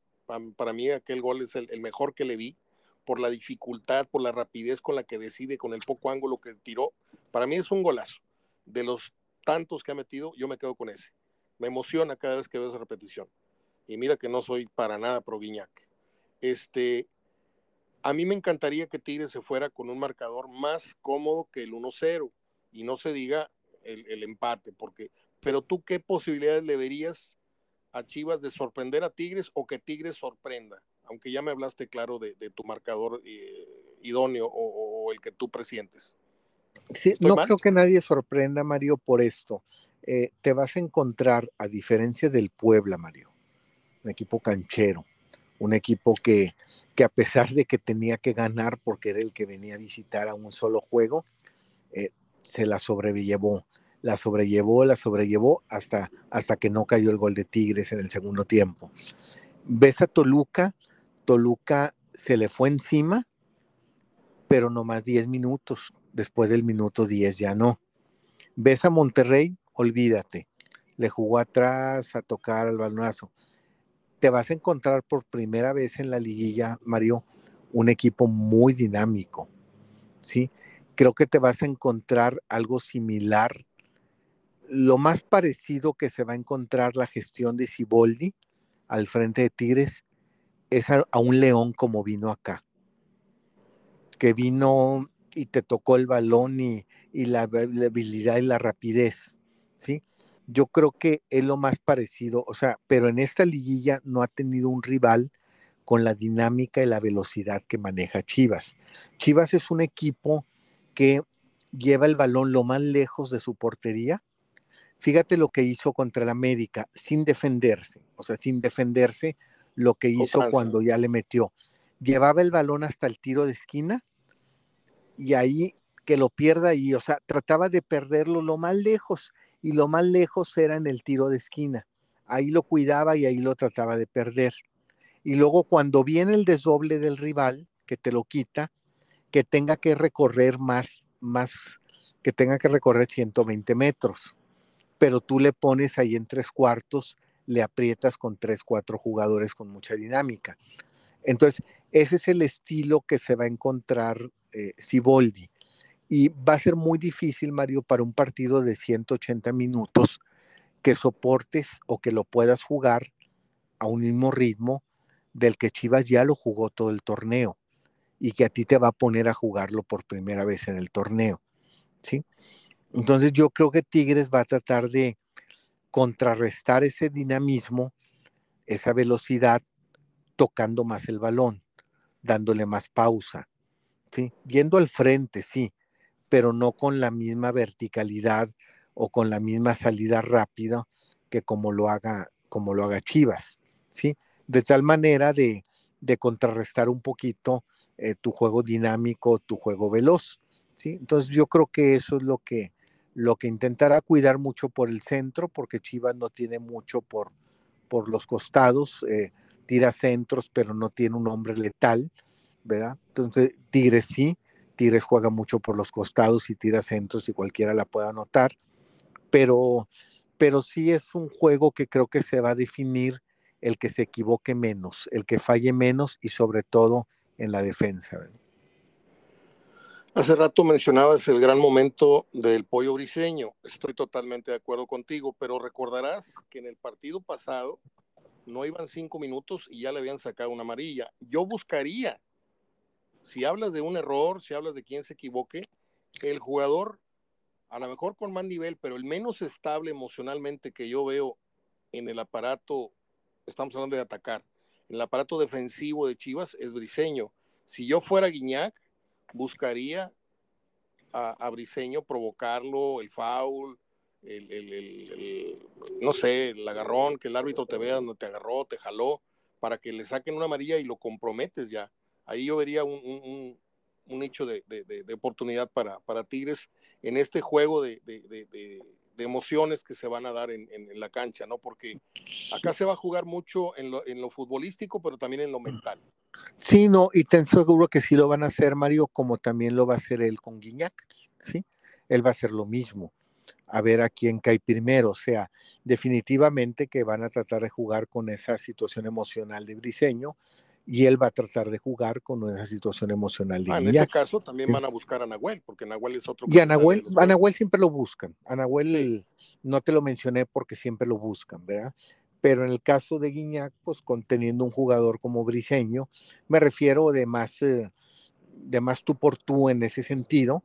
Para, mí aquel gol es el, el, mejor que le vi por la dificultad, por la rapidez con la que decide, con el poco ángulo que tiró. Para mí es un golazo. De los tantos que ha metido, yo me quedo con ese. Me emociona cada vez que veo esa repetición y mira que no soy para nada pro Guiñac. Este, a mí me encantaría que Tigres se fuera con un marcador más cómodo que el 1-0 y no se diga el, empate, porque, pero tú qué posibilidades le verías a Chivas de sorprender a Tigres o que Tigres sorprenda, aunque ya me hablaste claro de, tu marcador eh, idóneo o, el que tú presientes. Sí, no creo que nadie sorprenda, Mario, por esto. Eh, te vas a encontrar, a diferencia del Puebla, Mario, un equipo canchero, un equipo que, que a pesar de que tenía que ganar porque era el que venía a visitar a un solo juego, eh, se la sobrellevó, la sobrellevó, la sobrellevó hasta, hasta que no cayó el gol de Tigres en el segundo tiempo. Ves a Toluca, Toluca se le fue encima, pero no más 10 minutos, después del minuto 10 ya no. Ves a Monterrey, olvídate, le jugó atrás a tocar al balonazo te vas a encontrar por primera vez en la liguilla, Mario, un equipo muy dinámico, ¿sí? Creo que te vas a encontrar algo similar. Lo más parecido que se va a encontrar la gestión de Siboldi al frente de Tigres es a, un León como vino acá, que vino y te tocó el balón y, la, la habilidad y la rapidez, ¿sí? yo creo que es lo más parecido, o sea, pero en esta liguilla no ha tenido un rival con la dinámica y la velocidad que maneja Chivas. Chivas es un equipo que lleva el balón lo más lejos de su portería. Fíjate lo que hizo contra el América sin defenderse, o sea, sin defenderse lo que hizo cuando ya le metió. Llevaba el balón hasta el tiro de esquina y ahí que lo pierda ahí, o sea, trataba de perderlo lo más lejos y lo más lejos era en el tiro de esquina. Ahí lo cuidaba y ahí lo trataba de perder. Y luego cuando viene el desdoble del rival, que te lo quita, que tenga que recorrer más, más, que tenga que recorrer 120 metros. Pero tú le pones ahí en tres cuartos, le aprietas con tres, cuatro jugadores con mucha dinámica. Entonces, ese es el estilo que se va a encontrar eh, Siboldi. Y va a ser muy difícil, Mario, para un partido de 180 minutos que soportes o que lo puedas jugar a un mismo ritmo del que Chivas ya lo jugó todo el torneo y que a ti te va a poner a jugarlo por primera vez en el torneo. ¿sí? Entonces yo creo que Tigres va a tratar de contrarrestar ese dinamismo, esa velocidad, tocando más el balón, dándole más pausa, ¿sí? yendo al frente, sí, pero no con la misma verticalidad o con la misma salida rápida que como lo haga, como lo haga Chivas. ¿sí? De tal manera de, de contrarrestar un poquito eh, tu juego dinámico, tu juego veloz, ¿sí? Entonces yo creo que eso es lo que, lo que intentará cuidar mucho por el centro, porque Chivas no tiene mucho por, por los costados, eh, tira centros, pero no tiene un hombre letal, ¿verdad? Entonces, Tigres sí, Tigres juega mucho por los costados y tira centros y cualquiera la pueda anotar, pero, pero sí es un juego que creo que se va a definir el que se equivoque menos, el que falle menos y sobre todo en la defensa. Hace rato mencionabas el gran momento del pollo briseño. Estoy totalmente de acuerdo contigo, pero recordarás que en el partido pasado no iban cinco minutos y ya le habían sacado una amarilla. Yo buscaría, si hablas de un error, si hablas de quién se equivoque, el jugador, a lo mejor con más nivel, pero el menos estable emocionalmente que yo veo en el aparato, estamos hablando de atacar, el aparato defensivo de Chivas es Briseño. Si yo fuera Guiñac, buscaría a, Briseño provocarlo, el foul, el, no sé, el agarrón, que el árbitro te vea donde te agarró, te jaló, para que le saquen una amarilla y lo comprometes ya. Ahí yo vería un, un, hecho de, oportunidad para Tigres en este juego de, emociones que se van a dar en, en, la cancha, ¿no? Porque acá se va a jugar mucho en lo, en lo futbolístico, pero también en lo mental. Sí, no, y ten seguro que sí lo van a hacer Mario, como también lo va a hacer él con Guiñac, ¿sí? Él va a hacer lo mismo, a ver a quién cae primero, o sea, definitivamente que van a tratar de jugar con esa situación emocional de Briseño y él va a tratar de jugar con esa situación emocional de ah, En ese caso también van a buscar a Nahuel, porque Nahuel es otro. Y a Nahuel, a Nahuel siempre lo buscan, a Nahuel no te lo mencioné porque siempre lo buscan, ¿verdad? pero en el caso de Guiñac, pues conteniendo un jugador como Briseño, me refiero de más, eh, de más tú por tú en ese sentido,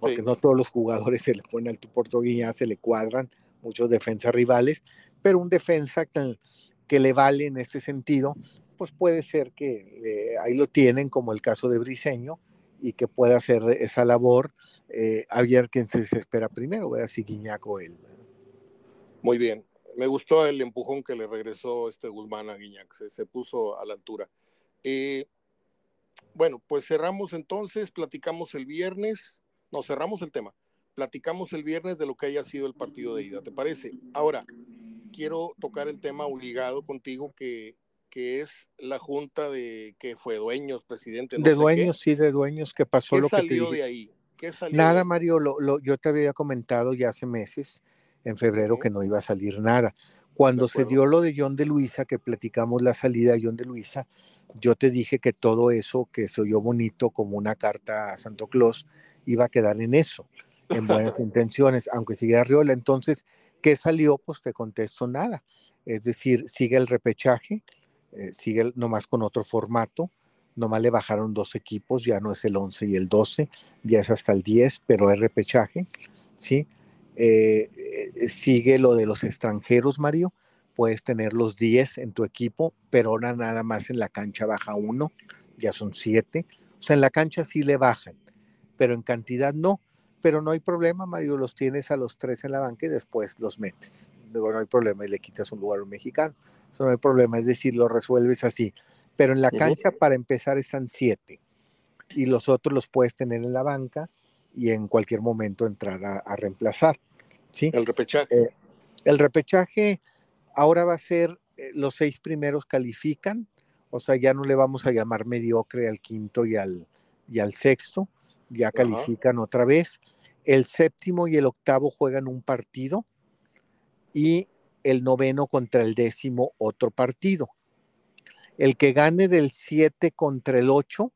porque no todos los jugadores se le ponen al tú por tú Guiñac, se le cuadran muchos defensas rivales, pero un defensa que, que le vale en ese sentido, pues puede ser que eh, ahí lo tienen, como el caso de Briseño, y que pueda hacer esa labor eh, a ver quién se espera primero, ver si Guiñac o él. Muy bien me gustó el empujón que le regresó este Guzmán a Guiñac, se, puso a la altura. Eh, bueno, pues cerramos entonces, platicamos el viernes, no, cerramos el tema, platicamos el viernes de lo que haya sido el partido de ida, ¿te parece? Ahora, quiero tocar el tema obligado contigo que, que es la junta de que fue dueños, presidente. de dueños, sí, de dueños, que pasó ¿Qué lo salió que de ahí? ¿Qué salió Nada, Mario, lo, yo te había comentado ya hace meses en febrero que no iba a salir nada. Cuando se dio lo de John de Luisa, que platicamos la salida de John de Luisa, yo te dije que todo eso que se oyó bonito como una carta a Santo Claus iba a quedar en eso, en buenas intenciones, aunque sigue Arriola. Entonces, ¿qué salió? Pues te contesto nada. Es decir, sigue el repechaje, eh, sigue nomás con otro formato, nomás le bajaron dos equipos, ya no es el 11 y el 12, ya es hasta el 10, pero es repechaje, ¿sí? Eh, eh, sigue lo de los extranjeros, Mario. Puedes tener los 10 en tu equipo, pero ahora nada más en la cancha baja uno, ya son 7. O sea, en la cancha sí le bajan, pero en cantidad no. Pero no hay problema, Mario, los tienes a los tres en la banca y después los metes. Luego no hay problema y le quitas un lugar a un mexicano. Eso no hay problema, es decir, lo resuelves así. Pero en la cancha, para empezar, están 7 y los otros los puedes tener en la banca y en cualquier momento entrar a, reemplazar. ¿sí? El repechaje. Eh, el repechaje ahora va a ser, eh, los seis primeros califican, o sea, ya no le vamos a llamar mediocre al quinto y al, y al sexto, ya califican otra vez. El séptimo y el octavo juegan un partido y el noveno contra el décimo otro partido. El que gane del siete contra el ocho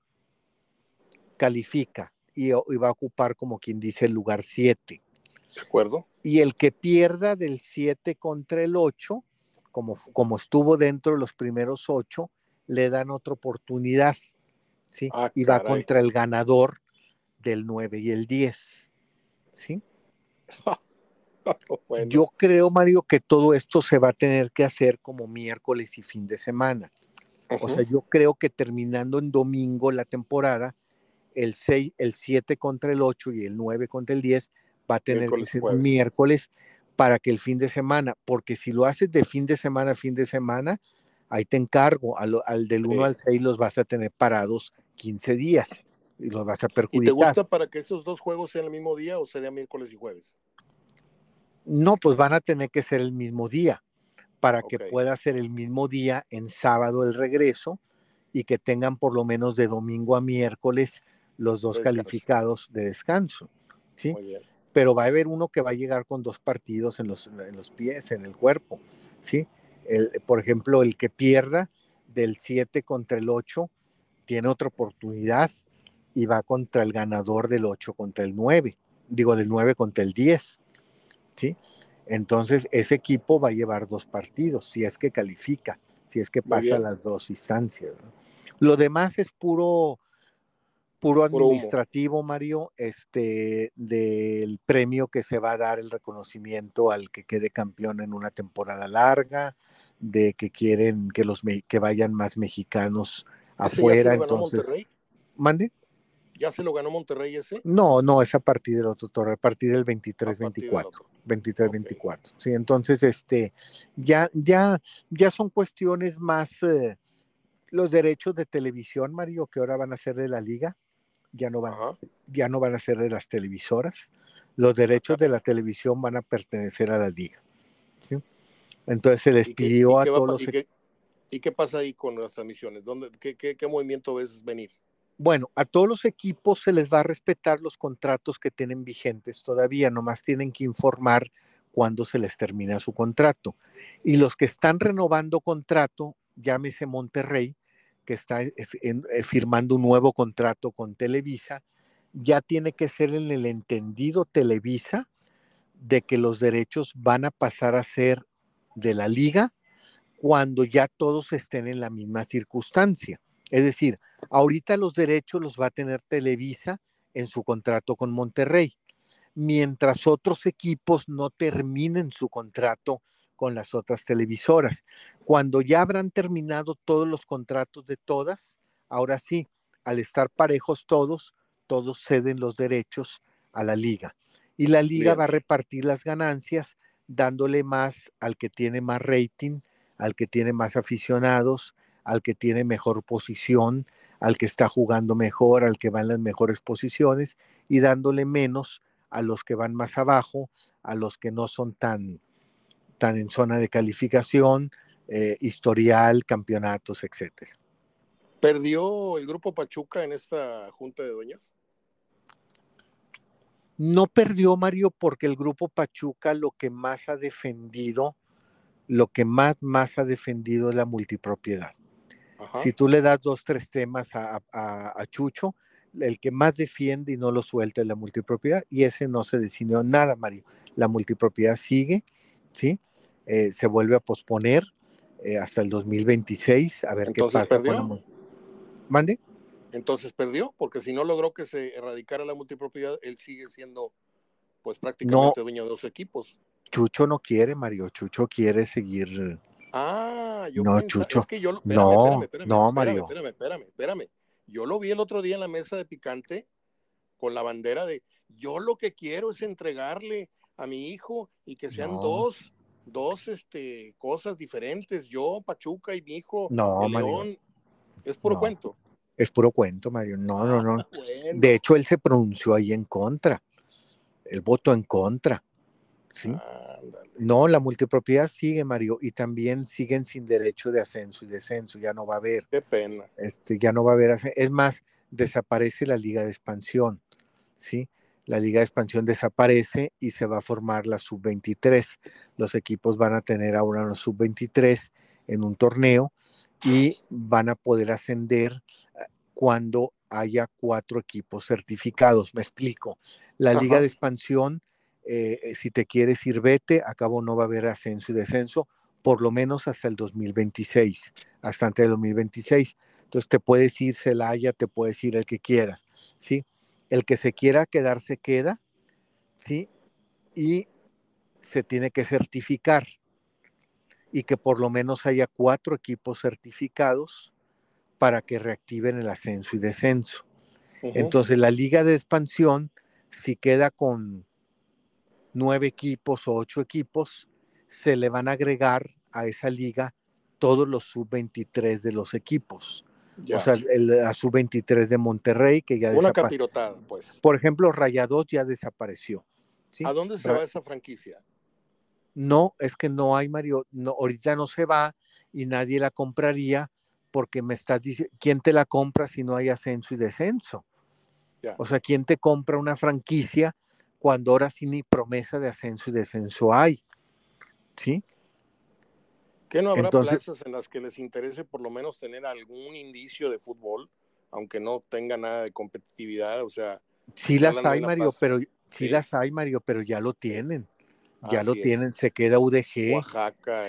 califica y, va a ocupar, como quien dice, el lugar 7. De acuerdo. Y el que pierda del 7 contra el 8, como, como estuvo dentro de los primeros 8, le dan otra oportunidad. ¿sí? Ah, y va contra el ganador del 9 y el 10. ¿sí? Yo creo, Mario, que todo esto se va a tener que hacer como miércoles y fin de semana. O sea, yo creo que terminando en domingo la temporada, el 6, el 7 contra el 8 y el 9 contra el 10 va a tener que ser miércoles para que el fin de semana, porque si lo haces de fin de semana a fin de semana, ahí te encargo, al, del 1 al 6 los vas a tener parados 15 días y los vas a perjudicar. ¿Y te gusta para que esos dos juegos sean el mismo día o sería miércoles y jueves? No, pues van a tener que ser el mismo día para que pueda ser el mismo día en sábado el regreso y que tengan por lo menos de domingo a miércoles los dos calificados de descanso. ¿sí? Pero va a haber uno que va a llegar con dos partidos en los, en los pies, en el cuerpo. ¿sí? El, por ejemplo, el que pierda del 7 contra el 8 tiene otra oportunidad y va contra el ganador del 8 contra el 9, digo del 9 contra el 10. ¿Sí? Entonces, ese equipo va a llevar dos partidos, si es que califica, si es que pasa las dos instancias. Lo demás es puro, puro administrativo, Mario, este, del premio que se va a dar el reconocimiento al que quede campeón en una temporada larga, de que quieren que los que vayan más mexicanos afuera. entonces, ¿Mande? ¿Ya se lo ganó Monterrey ese? No, no, es a partir del otro torneo, a partir del 23-24. 23-24. Sí, entonces, este, ya, ya, ya son cuestiones más eh, los derechos de televisión, Mario, que ahora van a ser de la liga, ya no van, ya no van a ser de las televisoras. Los derechos de la televisión van a pertenecer a la liga. Entonces se les pidió a todos los. ¿y qué, pasa ahí con las transmisiones? ¿Dónde, qué, qué movimiento ves venir? Bueno, a todos los equipos se les va a respetar los contratos que tienen vigentes todavía, nomás tienen que informar cuándo se les termina su contrato. Y los que están renovando contrato, llámese Monterrey, que está eh, firmando un nuevo contrato con Televisa, ya tiene que ser en el entendido Televisa de que los derechos van a pasar a ser de la liga cuando ya todos estén en la misma circunstancia. Es decir, ahorita los derechos los va a tener Televisa en su contrato con Monterrey, mientras otros equipos no terminen su contrato con las otras televisoras. Cuando ya habrán terminado todos los contratos de todas, ahora sí, al estar parejos todos, todos ceden los derechos a la liga. Y la liga va a repartir las ganancias dándole más al que tiene más rating, al que tiene más aficionados, al que tiene mejor posición, al que está jugando mejor, al que va en las mejores posiciones y dándole menos a los que van más abajo, a los que no son tan, tan en zona de calificación, eh, historial, campeonatos, etcétera. ¿Perdió el grupo Pachuca en esta junta de dueños? No perdió Mario porque el grupo Pachuca lo que más ha defendido, lo que más, más ha defendido es la multipropiedad. Si tú le das dos, tres temas a, Chucho, el que más defiende y no lo suelta es la multipropiedad y ese no se decidió nada, Mario. La multipropiedad sigue, ¿sí? Eh, se vuelve a posponer eh, hasta el 2026, a ver qué pasa. Perdió? ¿Mande? Entonces perdió, porque si no logró que se erradicara la multipropiedad, él sigue siendo pues prácticamente dueño de dos equipos. Chucho no quiere, Mario, Chucho quiere seguir Ah, yo no, Chucho. Es que yo, no, no, Mario. Espérame, espérame, espérame, Yo lo vi el otro día en la mesa de picante con la bandera de yo lo que quiero es entregarle a mi hijo y que sean dos, dos este, cosas diferentes. Yo, Pachuca y mi hijo, no, León. Es puro cuento. Es puro cuento, Mario. No, no, no. Ah, de hecho, él se pronunció ahí en contra. El voto en contra. ¿Sí? No, la multipropiedad sigue, Mario, y también siguen sin derecho de ascenso y descenso, ya no va a haber. Qué pena. Este, ya no va a haber, es más, desaparece la liga de expansión, ¿sí? La liga de expansión desaparece y se va a formar la sub-23. Los equipos van a tener ahora una sub-23 en un torneo y van a poder ascender eh, cuando haya cuatro equipos certificados. Me explico. La liga de expansión eh, eh, si te quieres ir, vete, acabo no va a haber ascenso y descenso, por lo menos hasta el 2026, hasta antes del 2026. Entonces te puedes ir Celaya, te puedes ir el que quieras, ¿sí? El que se quiera quedar se queda, ¿sí? Y se tiene que certificar y que por lo menos haya cuatro equipos certificados para que reactiven el ascenso y descenso. Entonces la liga de expansión, si queda con nueve equipos o ocho equipos, se le van a agregar a esa liga todos los sub-23 de los equipos. O sea, el, la sub-23 de Monterrey, que ya Una capirotada, pues. Por ejemplo, Rayados ya desapareció. ¿A dónde se va esa franquicia? No, es que no hay, Mario. No, ahorita no se va y nadie la compraría porque me estás diciendo, ¿quién te la compra si no hay ascenso y descenso? O sea, ¿quién te compra una franquicia cuando ahora sí ni promesa de ascenso y descenso hay? ¿Sí? ¿Qué no habrá plazas en las que les interese por lo menos tener algún indicio de fútbol, aunque no tenga nada de competitividad? O sea, sí las hay, Mario, pero sí, las hay, Mario, pero ya lo tienen. Ya lo tienen, se queda UDG,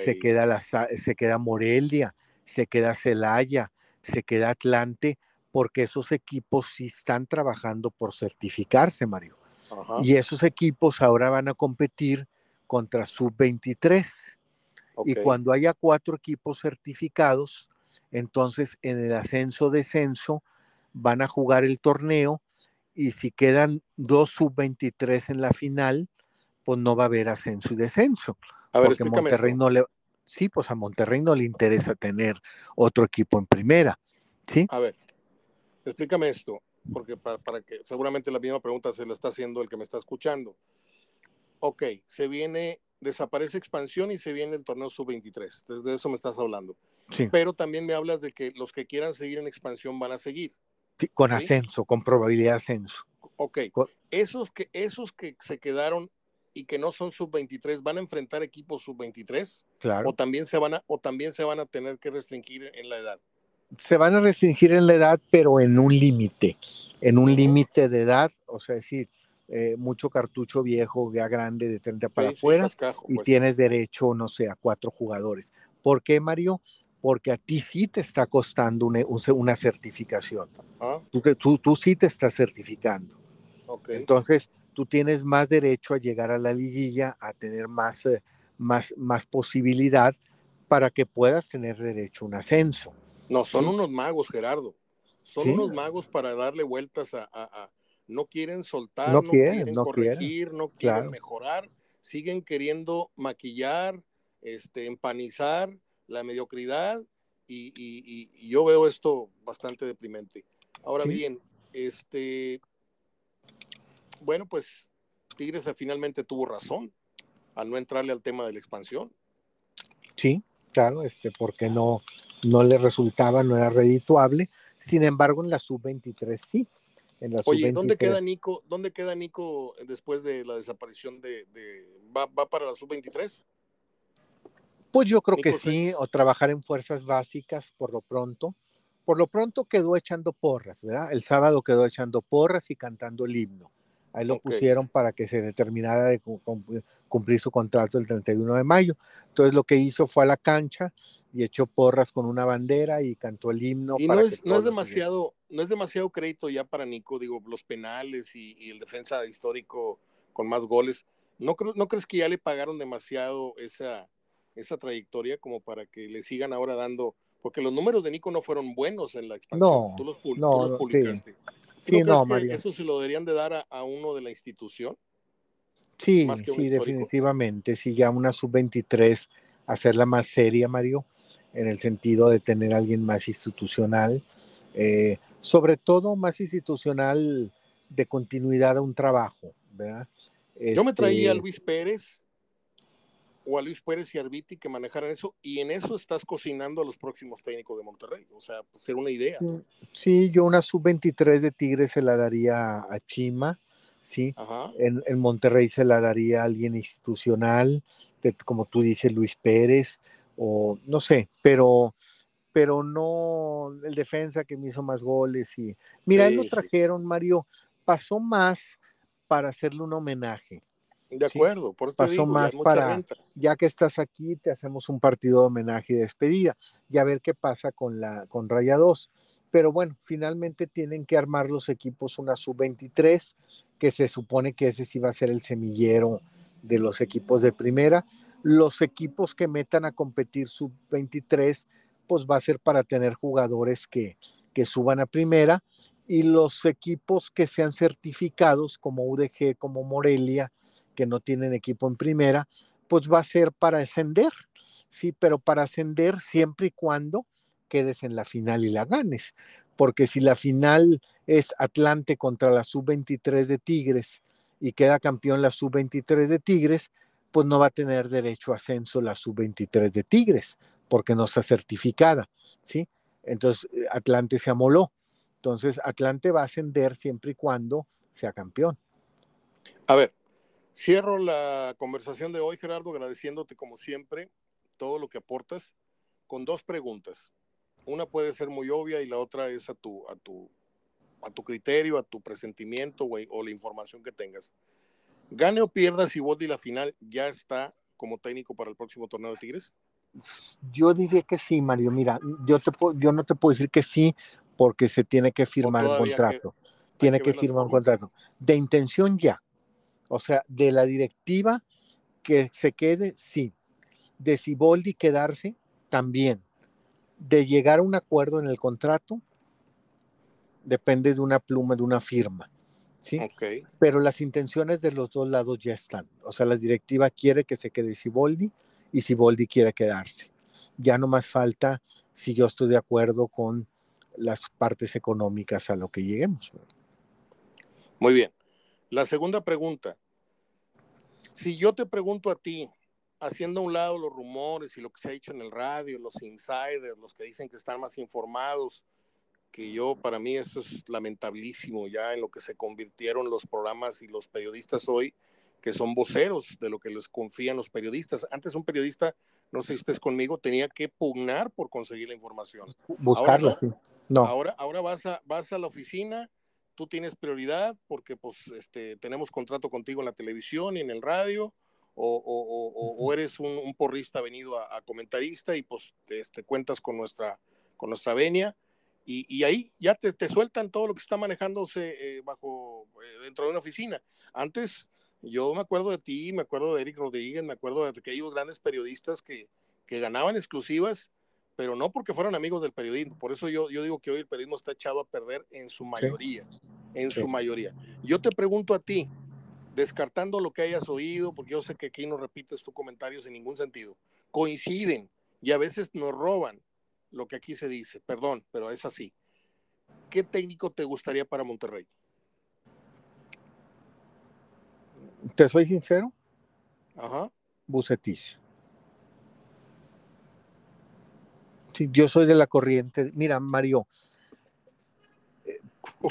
se, queda la, se queda Morelia, se queda Celaya, se queda Atlante, porque esos equipos sí están trabajando por certificarse, Mario. Y esos equipos ahora van a competir contra sub-23. Y cuando haya cuatro equipos certificados, entonces en el ascenso-descenso van a jugar el torneo y si quedan dos sub-23 en la final, pues no va a haber ascenso y descenso. A ver, porque Monterrey no le sí, pues a Monterrey no le interesa tener otro equipo en primera. ¿sí? A ver, explícame esto, porque para, para que seguramente la misma pregunta se la está haciendo el que me está escuchando. Ok, se viene desaparece expansión y se viene el torneo sub-23. Desde eso me estás hablando. Pero también me hablas de que los que quieran seguir en expansión van a seguir. con ascenso, con probabilidad de ascenso. Ok. Esos, que, esos que se quedaron y que no son sub-23 van a enfrentar equipos sub-23. Claro. O también, se van a, o también se van a tener que restringir en la edad. Se van a restringir en la edad, pero en un límite. En un límite de edad, o sea, decir, eh, mucho cartucho viejo, ya grande, de 30 para afuera, y pues. tienes derecho, no sé, a cuatro jugadores. ¿Por qué, Mario? Porque a ti sí te está costando una, una certificación. Ah. Tú, tú, tú, sí te estás certificando. Entonces, tú tienes más derecho a llegar a la liguilla, a tener más, eh, más, más posibilidad para que puedas tener derecho a un ascenso. No, son unos magos, Gerardo. Son unos magos para darle vueltas a no quieren soltar, no, quieren, corregir, no quieren mejorar, siguen queriendo maquillar, este, empanizar la mediocridad y, yo veo esto bastante deprimente. Ahora bien, este, bueno, pues Tigres finalmente tuvo razón al no entrarle al tema de la expansión. Sí, claro, este, porque no, no le resultaba, no era redituable. Sin embargo, en la sub-23 sí. Oye, ¿dónde queda Nico? ¿Dónde queda Nico después de la desaparición de, ¿va, para la sub-23? Pues yo creo que sí, o trabajar en fuerzas básicas por lo pronto. Por lo pronto quedó echando porras, ¿verdad? El sábado quedó echando porras y cantando el himno. Ahí lo pusieron para que se determinara de cumplir su contrato el 31 de mayo. Entonces lo que hizo fue a la cancha y echó porras con una bandera y cantó el himno. Y no, es, no es demasiado, no es demasiado crédito ya para Nico, digo, los penales y, el defensa histórico con más goles. ¿No, ¿No crees que ya le pagaron demasiado esa, esa trayectoria como para que le sigan ahora dando? Porque los números de Nico no fueron buenos en la expansión. No, tú los, no, publicaste. Sí, no, ¿Eso se lo deberían de dar a, uno de la institución? Sí, sí, definitivamente. Sí, ya una sub-23, hacerla más seria, Mario, en el sentido de tener a alguien más institucional, eh, sobre todo más institucional de continuidad a un trabajo, ¿verdad? Yo me traía a este Luis Pérez o a Luis Pérez y Arbiti que manejaran eso, y en eso estás cocinando a los próximos técnicos de Monterrey. O sea, pues, ser una idea. Sí, yo una sub-23 de Tigres se la daría a Chima, sí. En, en, Monterrey se la daría a alguien institucional, como tú dices, Luis Pérez, o no sé, pero pero no el defensa que me hizo más goles y mira, lo trajeron, Mario, pasó más para hacerle un homenaje. De acuerdo, por pasó más para, ya que estás aquí, te hacemos un partido de homenaje y despedida, y a ver qué pasa con la con Raya 2. Pero bueno, finalmente tienen que armar los equipos una sub-23, que se supone que ese sí va a ser el semillero de los equipos de primera. Los equipos que metan a competir sub-23, pues va a ser para tener jugadores que, que suban a primera. Y los equipos que sean certificados, como UDG, como Morelia, que no tienen equipo en primera, pues va a ser para ascender. sí, pero para ascender siempre y cuando quedes en la final y la ganes, porque si la final es Atlante contra la sub-23 de Tigres y queda campeón la sub-23 de Tigres, pues no va a tener derecho a ascenso la sub-23 de Tigres, porque no está certificada, ¿sí? Entonces, eh, Atlante se amoló. Entonces, Atlante va a ascender siempre y cuando sea campeón. A ver, cierro la conversación de hoy, Gerardo, agradeciéndote como siempre todo lo que aportas con dos preguntas. Una puede ser muy obvia y la otra es a tu, a tu, a tu criterio, a tu presentimiento o, la información que tengas. Gane o pierda si Boldi la final ya está como técnico para el próximo torneo de Tigres. Yo diría que sí, Mario. Mira, yo, te, yo no te puedo decir que sí porque se tiene que firmar un contrato. tiene que, firmar un contrato. De intención ya. O sea, de la directiva que se quede, sí. De Siboldi quedarse, también. De llegar a un acuerdo en el contrato, depende de una pluma, de una firma. ¿sí? Pero las intenciones de los dos lados ya están. O sea, la directiva quiere que se quede Siboldi y si Boldi quiere quedarse. Ya no más falta si yo estoy de acuerdo con las partes económicas a lo que lleguemos. Muy bien. La segunda pregunta. Si yo te pregunto a ti, haciendo a un lado los rumores y lo que se ha dicho en el radio, los insiders, los que dicen que están más informados, que yo, para mí eso es lamentabilísimo ya en lo que se convirtieron los programas y los periodistas hoy, que son voceros de lo que les confían los periodistas. Antes un periodista, no sé si estés conmigo, tenía que pugnar por conseguir la información. Buscarla, sí. No. Ahora, ahora vas, a, vas a la oficina, tú tienes prioridad porque pues este, tenemos contrato contigo en la televisión y en el radio, o, eres un, porrista venido a, comentarista y pues te, este, cuentas con nuestra, con nuestra venia. Y, ahí ya te, te, sueltan todo lo que está manejándose eh, bajo eh, dentro de una oficina. Antes yo me acuerdo de ti, me acuerdo de Eric Rodríguez, me acuerdo de aquellos grandes periodistas que, que ganaban exclusivas, pero no porque fueran amigos del periodismo. Por eso yo, yo digo que hoy el periodismo está echado a perder en su mayoría, en su mayoría. Yo te pregunto a ti, descartando lo que hayas oído, porque yo sé que aquí no repites tus comentarios en ningún sentido, coinciden y a veces nos roban lo que aquí se dice, perdón, pero es así. ¿Qué técnico te gustaría para Monterrey? ¿Te soy sincero? Ajá. Bucetich. Sí, yo soy de la corriente. Mira, Mario, eh,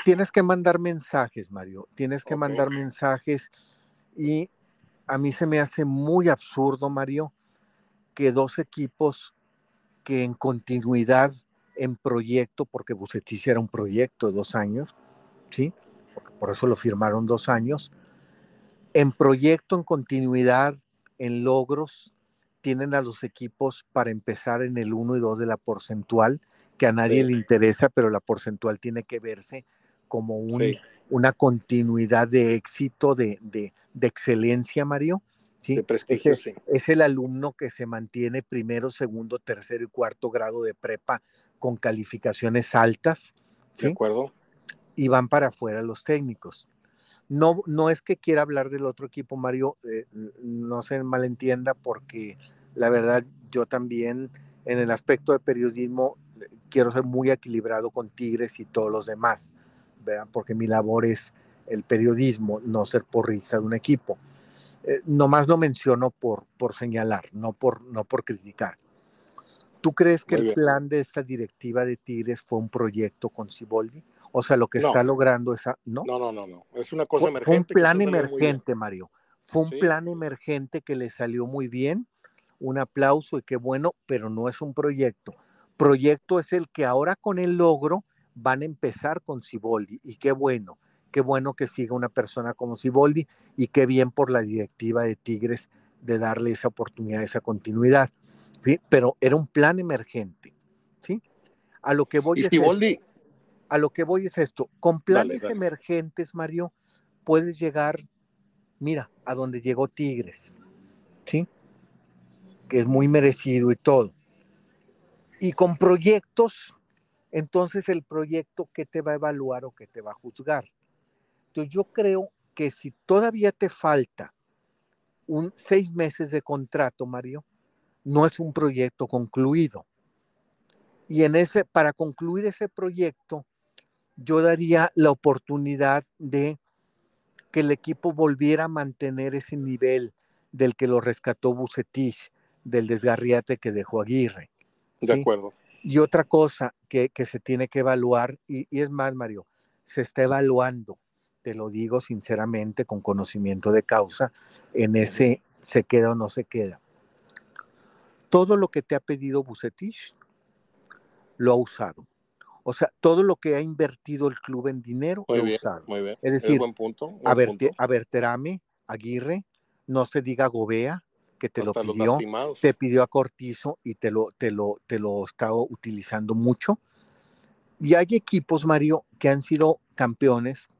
tienes que mandar mensajes, Mario. Tienes que mandar mensajes y a mí se me hace muy absurdo, Mario, que dos equipos que en continuidad en proyecto, porque Bucetich era un proyecto de dos años, ¿sí? por eso lo firmaron dos años, en proyecto, en continuidad, en logros, tienen a los equipos para empezar en el 1 y 2 de la porcentual, que a nadie le interesa, pero la porcentual tiene que verse como una continuidad de éxito, de, excelencia, Mario. ¿sí? es, es el alumno que se mantiene primero, segundo, tercero y cuarto grado de prepa con calificaciones altas. ¿sí? De acuerdo. Y van para afuera los técnicos. No, no es que quiera hablar del otro equipo, Mario, eh, no se malentienda, porque la verdad yo también en el aspecto de periodismo quiero ser muy equilibrado con Tigres y todos los demás, ¿verdad? porque mi labor es el periodismo, no ser porrista de un equipo. Eh, nomás lo menciono por, por señalar, no por, no por criticar. ¿Tú crees que el plan de esta directiva de Tigres fue un proyecto con Ciboldi? O sea, lo que está logrando esa, ¿no? No, no, no, no. Es una cosa emergente. Fue un plan emergente, Mario. Fue un plan emergente que le salió muy bien. Un aplauso y qué bueno, pero no es un proyecto. Proyecto es el que ahora con el logro van a empezar con Ciboldi y qué bueno, qué bueno que siga una persona como Ciboldi y qué bien por la directiva de Tigres de darle esa oportunidad, esa continuidad. Pero era un plan emergente, ¿sí? A lo que voy ¿Y Ciboldi, a lo que voy es esto, con planes emergentes, Mario, puedes llegar, mira, a donde llegó Tigres, ¿sí? Que es muy merecido y todo. Y con proyectos, entonces el proyecto, ¿qué te va a evaluar o qué te va a juzgar? Entonces yo creo que si todavía te falta un seis meses de contrato, Mario, no es un proyecto concluido. Y en ese, para concluir ese proyecto, yo daría la oportunidad de que el equipo volviera a mantener ese nivel del que lo rescató Bucetich, del desgarriate que dejó Aguirre. De acuerdo. Y otra cosa que, se tiene que evaluar, y, es más, Mario, se está evaluando, te lo digo sinceramente, con conocimiento de causa, en ese se queda o no se queda. Todo lo que te ha pedido Bucetich lo ha usado. O sea, todo lo que ha invertido el club en dinero muy lo ha usado. Muy bien. Es decir, buen punto, a, ver, Terame, Aguirre, no se diga Gobea, que te lo pidió, te pidió a Cortizo y te lo, te lo, te lo estaba utilizando mucho. Y hay equipos, Mario, que han sido campeones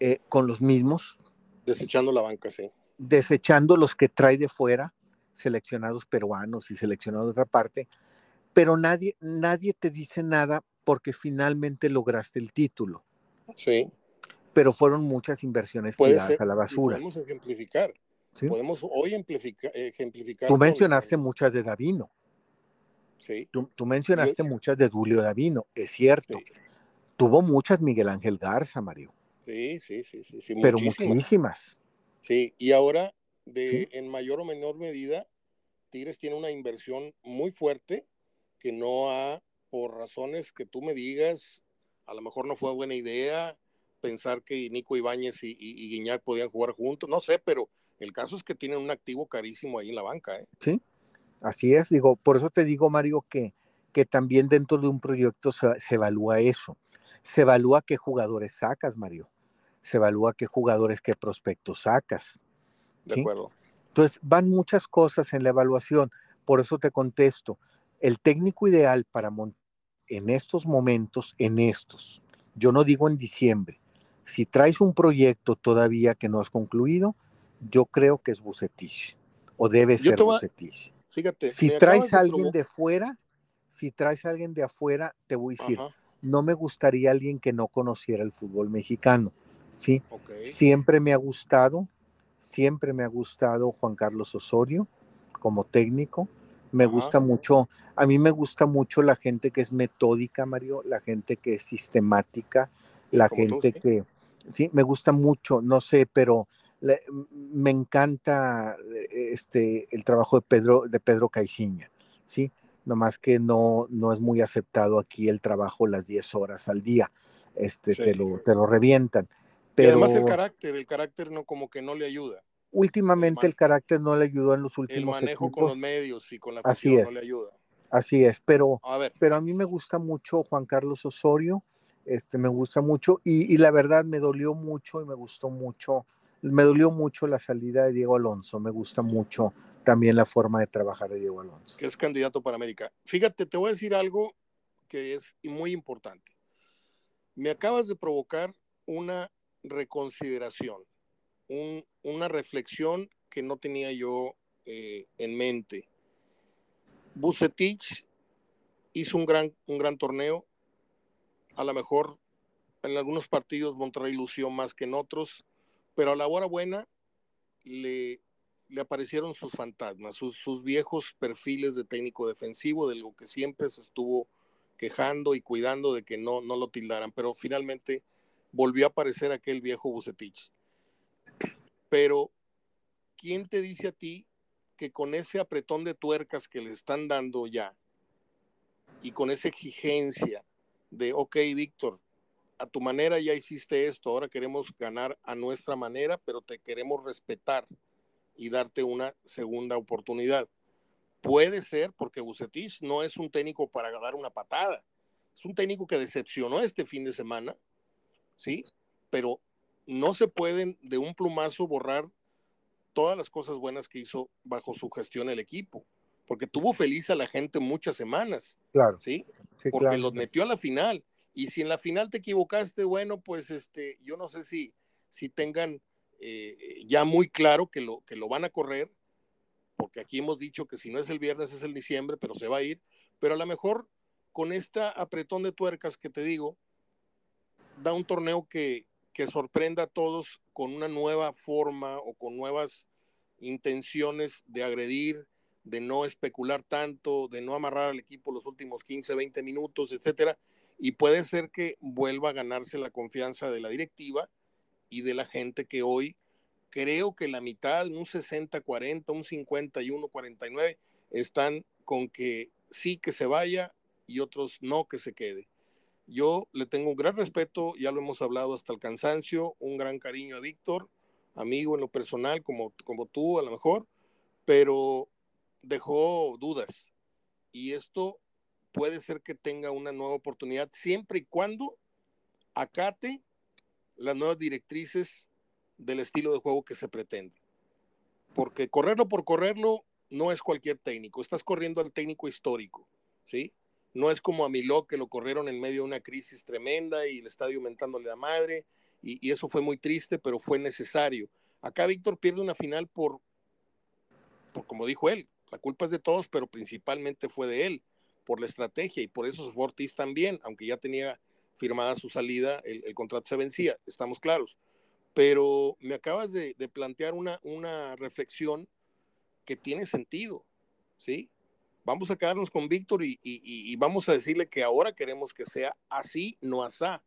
eh, con los mismos. Desechando la banca, sí. Desechando los que trae de fuera, seleccionados peruanos y seleccionados de otra parte, pero nadie, nadie te dice nada porque finalmente lograste el título. Sí. Pero fueron muchas inversiones tiradas a la basura. Podemos ejemplificar. Podemos hoy ejemplificar. Tú mencionaste muchas de Davino. Sí. Tú, mencionaste muchas de Julio Davino, es cierto. Tuvo muchas Miguel Ángel Garza, Mario. Sí, sí, sí, sí. Pero muchísimas. Sí, y ahora, de, en mayor o menor medida, Tigres tiene una inversión muy fuerte que no ha, por razones que tú me digas, a lo mejor no fue buena idea pensar que Nico Ibáñez y, y Guiñac podían jugar juntos, no sé, pero el caso es que tienen un activo carísimo ahí en la banca. ¿eh? Sí, así es. Digo, por eso te digo, Mario, que, que también dentro de un proyecto se, evalúa eso. Se evalúa qué jugadores sacas, Mario. Se evalúa qué jugadores, qué prospectos sacas. De acuerdo. Entonces, van muchas cosas en la evaluación. Por eso te contesto. El técnico ideal para en estos momentos, en estos, yo no digo en diciembre, si traes un proyecto todavía que no has concluido, yo creo que es Bucetich, o debe ser Bucetich. Fíjate, si traes a alguien de fuera, si traes a alguien de afuera, te voy a decir, no me gustaría alguien que no conociera el fútbol mexicano. Sí, siempre me ha gustado, siempre me ha gustado Juan Carlos Osorio como técnico. Me gusta mucho, a mí me gusta mucho la gente que es metódica, Mario, la gente que es sistemática, la gente que, sí, me gusta mucho, no sé, pero me encanta eh, este, el trabajo de Pedro, de Pedro Caixinha, ¿sí? Nomás que no, no es muy aceptado aquí el trabajo las 10 horas al día, este, te, lo, te lo revientan. Pero, además el carácter, el carácter no como que no le ayuda. Últimamente el, carácter no le ayudó en los últimos El manejo con los medios y con la afición no le ayuda. Así es, pero a, pero a mí me gusta mucho Juan Carlos Osorio, este, me gusta mucho y, y la verdad me dolió mucho y me gustó mucho me dolió mucho la salida de Diego Alonso, me gusta mucho también la forma de trabajar de Diego Alonso. Que es candidato para América. Fíjate, te voy a decir algo que es muy importante. Me acabas de provocar una reconsideración, una reflexión que no tenía yo eh, en mente. Bucetich hizo un gran, un gran torneo, a lo mejor en algunos partidos Monterrey lució más que en otros, pero a la hora buena le, aparecieron sus fantasmas, sus, sus, viejos perfiles de técnico defensivo, de lo que siempre se estuvo quejando y cuidando de que no, no lo tildaran, pero finalmente volvió a aparecer aquel viejo Bucetich. Pero, ¿quién te dice a ti que con ese apretón de tuercas que le están dando ya y con esa exigencia de, ok, Víctor, a tu manera ya hiciste esto, ahora queremos ganar a nuestra manera, pero te queremos respetar y darte una segunda oportunidad. Puede ser porque Bucetich no es un técnico para dar una patada, es un técnico que decepcionó este fin de semana, ¿sí? Pero no se pueden de un plumazo borrar todas las cosas buenas que hizo bajo su gestión el equipo, porque tuvo feliz a la gente muchas semanas, claro, ¿sí? porque los metió a la final y si en la final te equivocaste, bueno, pues este, yo no sé si, si tengan eh, ya muy claro que lo, que lo van a correr, porque aquí hemos dicho que si no es el viernes es el diciembre, pero se va a ir, pero a lo mejor con esta apretón de tuercas que te digo, da un torneo que, que sorprenda a todos con una nueva forma o con nuevas intenciones de agredir, de no especular tanto, de no amarrar al equipo los últimos 15, 20 minutos, etcétera, y puede ser que vuelva a ganarse la confianza de la directiva y de la gente que hoy creo que la mitad, un 60-40, un 51-49, están con que sí que se vaya y otros no que se quede. Yo le tengo un gran respeto, ya lo hemos hablado hasta el cansancio, un gran cariño a Víctor, amigo en lo personal, como, como tú a lo mejor, pero dejó dudas. Y esto puede ser que tenga una nueva oportunidad siempre y cuando acate las nuevas directrices del estilo de juego que se pretende. Porque correrlo por correrlo no es cualquier técnico, estás corriendo al técnico histórico, ¿sí? No es como a Miló que lo corrieron en medio de una crisis tremenda y el estadio aumentándole la madre y, eso fue muy triste, pero fue necesario. Acá Víctor pierde una final por, como dijo él, la culpa es de todos, pero principalmente fue de él, por la estrategia y por eso se también, aunque ya tenía firmada su salida, el, contrato se vencía, estamos claros. Pero me acabas de, plantear una, reflexión que tiene sentido, ¿sí? Vamos a quedarnos con Víctor y, y, vamos a decirle que ahora queremos que sea así, no asá.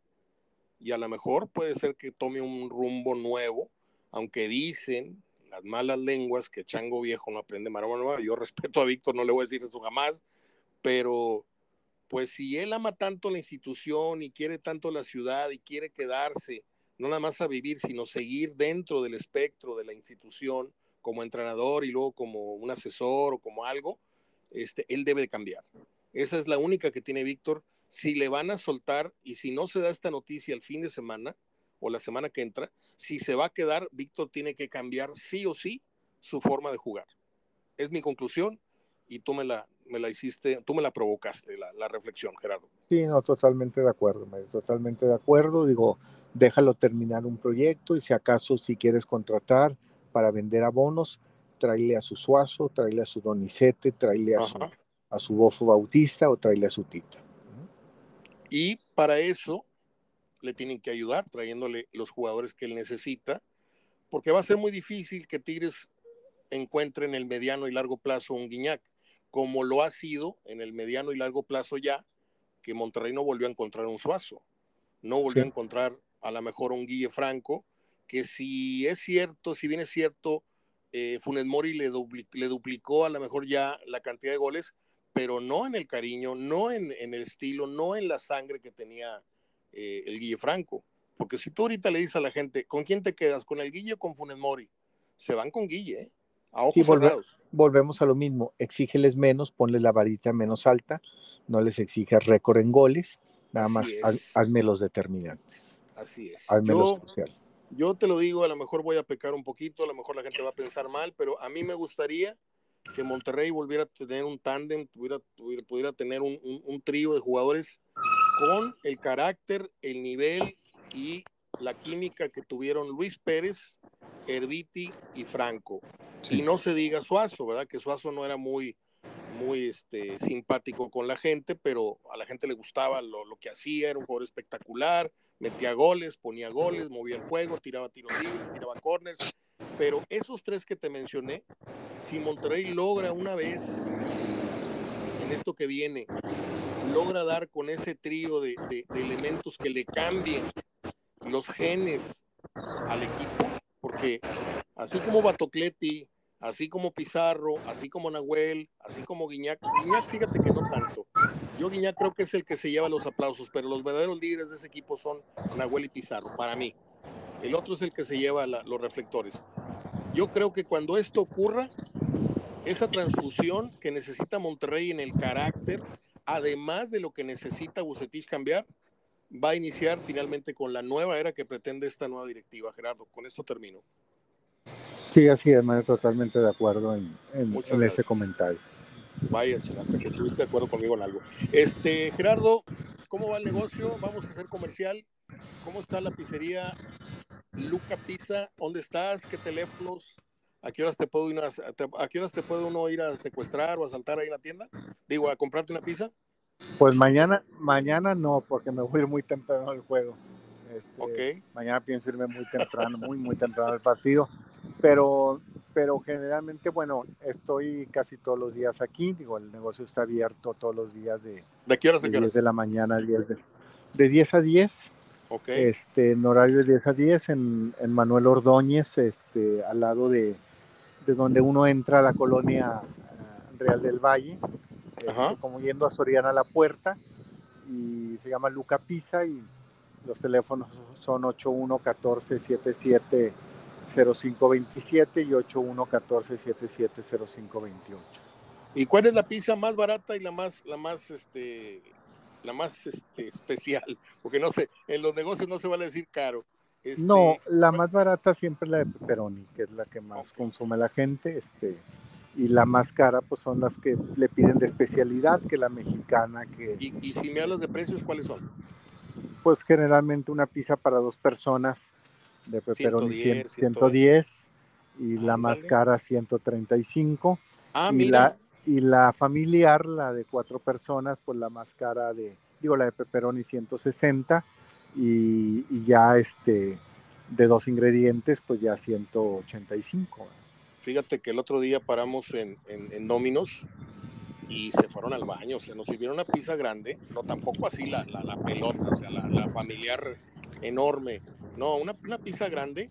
Y a lo mejor puede ser que tome un rumbo nuevo, aunque dicen las malas lenguas que Chango Viejo no aprende nueva. Yo respeto a Víctor, no le voy a decir eso jamás, pero pues si él ama tanto la institución y quiere tanto la ciudad y quiere quedarse, no nada más a vivir, sino seguir dentro del espectro de la institución como entrenador y luego como un asesor o como algo, este, él debe de cambiar. Esa es la única que tiene Víctor. Si le van a soltar y si no se da esta noticia el fin de semana o la semana que entra, si se va a quedar, Víctor tiene que cambiar sí o sí su forma de jugar. Es mi conclusión y tú me la, me la hiciste, tú me la provocaste, la, la reflexión, Gerardo. Sí, no, totalmente de acuerdo, Mario, totalmente de acuerdo. Digo, déjalo terminar un proyecto y si acaso si quieres contratar para vender abonos, tráele a su Suazo, tráele a su Donicete, tráele a su, a su Bofo Bautista o tráele a su Tita. Y para eso le tienen que ayudar trayéndole los jugadores que él necesita, porque va a ser muy difícil que Tigres encuentre en el mediano y largo plazo un Guiñac como lo ha sido en el mediano y largo plazo ya, que Monterrey no volvió a encontrar un Suazo, no volvió sí. a encontrar a lo mejor un Guille Franco, que si es cierto, si bien es cierto, eh, Funes Mori le, dupli le, duplicó a lo mejor ya la cantidad de goles, pero no en el cariño, no en, en el estilo, no en la sangre que tenía eh, el Guille Franco. Porque si tú ahorita le dices a la gente, ¿con quién te quedas? ¿Con el Guille o con Funes Mori? Se van con Guille, ¿eh? A ojos sí, volve, volvemos a lo mismo, exígeles menos, ponle la varita menos alta, no les exige récord en goles, nada Así más haz, hazme los determinantes. Así es. Hazme yo, los crucial. yo te lo digo, a lo mejor voy a pecar un poquito, a lo mejor la gente va a pensar mal, pero a mí me gustaría que Monterrey volviera a tener un tándem, pudiera, pudiera, pudiera, tener un, un, un trío de jugadores con el carácter, el nivel y la química que tuvieron Luis Pérez, Herbiti y Franco. Sí. Y no se diga Suazo, ¿verdad? Que Suazo no era muy, muy este, simpático con la gente, pero a la gente le gustaba lo, lo, que hacía, era un jugador espectacular, metía goles, ponía goles, movía el juego, tiraba tiros libres, tiraba corners. Pero esos tres que te mencioné, si Monterrey logra una vez en esto que viene, logra dar con ese trío de, de, de elementos que le cambien los genes al equipo, porque así como Batocleti, así como Pizarro, así como Nahuel, así como Guiñac, Guiñac fíjate que no tanto. Yo Guiñac creo que es el que se lleva los aplausos, pero los verdaderos líderes de ese equipo son Nahuel y Pizarro, para mí. El otro es el que se lleva los reflectores. Yo creo que cuando esto ocurra, esa transfusión que necesita Monterrey en el carácter, además de lo que necesita Bucetich cambiar, va a iniciar finalmente con la nueva era que pretende esta nueva directiva. Gerardo, con esto termino. Sí, así es, man, totalmente de acuerdo en, en, en ese comentario. Vaya, hasta que estuviste de acuerdo conmigo en algo. Este, Gerardo, ¿cómo va el negocio? Vamos a hacer comercial. ¿Cómo está la pizzería Luca Pizza? ¿Dónde estás? ¿Qué teléfonos? ¿A qué horas te puedo ir a, a qué horas te puede uno ir a secuestrar o a saltar ahí en la tienda? Digo, a comprarte una pizza. Pues mañana, mañana no, porque me voy a ir muy temprano al juego. Este, okay. Mañana pienso irme muy temprano, muy, muy temprano al partido. Pero, pero generalmente, bueno, estoy casi todos los días aquí, digo, el negocio está abierto todos los días de, ¿De qué horas de qué 10 horas? de la mañana a 10 de, de 10 a 10, Ok. este, en horario de 10 a 10, en, en Manuel Ordóñez, este, al lado de, de donde uno entra a la colonia eh, Real del Valle, este, como yendo a Soriana la Puerta, y se llama Luca Pisa, y los teléfonos son 811477 0527 y 811477 0528. ¿Y cuál es la pizza más barata y la más, la más, este, la más, este, especial? Porque no sé, en los negocios no se vale decir caro. Este, No, la ¿cuál- más barata siempre es la de pepperoni, que es la que más Ok. consume la gente, este, y la más cara pues son las que le piden de especialidad, que la mexicana, que Y, y si me hablas de precios, ¿cuáles son? pues generalmente una pizza para dos personas de pepperoni 110, 100, 110 y la más cara 135 Ah, y mira. la y la familiar, la de cuatro personas, pues la más cara de, digo, la de pepperoni 160 y, y ya este de dos ingredientes, pues ya 185. Fíjate que el otro día paramos en, en, en Domino's y se fueron al baño, o sea, nos sirvieron una pizza grande, no tampoco así la, la, pelota, o sea, la, la familiar enorme, no, una, una pizza grande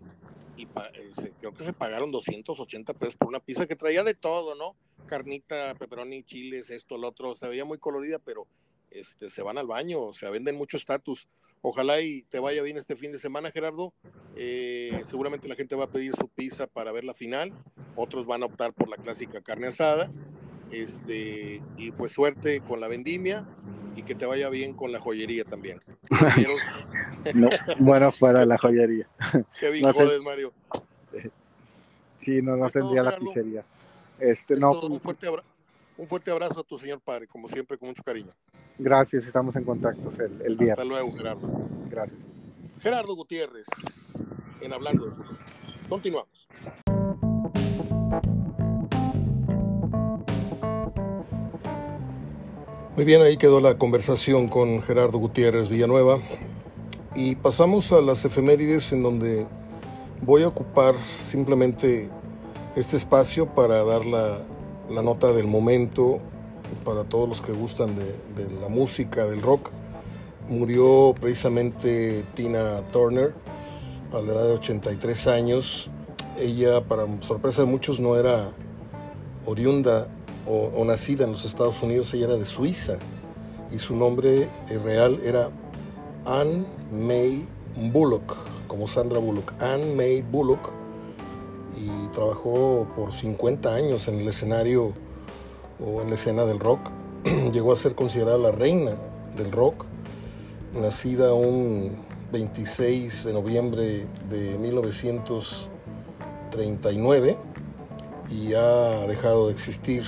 y pa- eh, se- creo que se pagaron 280 pesos por una pizza que traía de todo, ¿no? Carnita, pepperoni, chiles, esto, lo otro, se veía muy colorida, pero este, se van al baño, o sea, venden mucho estatus. Ojalá y te vaya bien este fin de semana, Gerardo. Eh, seguramente la gente va a pedir su pizza para ver la final. Otros van a optar por la clásica carne asada. Este, y pues suerte con la vendimia y que te vaya bien con la joyería también. No, bueno, fuera de la joyería. Qué bien No jodes, Mario. Sí, no, no tendría la pizzería. Este, Es no, todo. un, pues, fuerte abra- un fuerte abrazo a tu señor padre, como siempre, con mucho cariño. gracias, estamos en contacto el, el Hasta viernes. luego, Gerardo. Gracias. Gerardo Gutiérrez, en Hablando de Fútbol. Continuamos. Muy bien, ahí quedó la conversación con Gerardo Gutiérrez Villanueva. Y pasamos a las efemérides en donde voy a ocupar simplemente este espacio para dar la, la nota del momento para todos los que gustan de, la música, del rock. Murió precisamente Tina Turner a la edad de 83 años. Ella, para sorpresa de muchos, no era oriunda o, o nacida en los Estados Unidos, ella era de Suiza y su nombre real era Anne May Bullock, como Sandra Bullock. Anne May Bullock y trabajó por 50 años en el escenario o en la escena del rock. Llegó a ser considerada la reina del rock, nacida un 26 de noviembre de 1939 y ha dejado de existir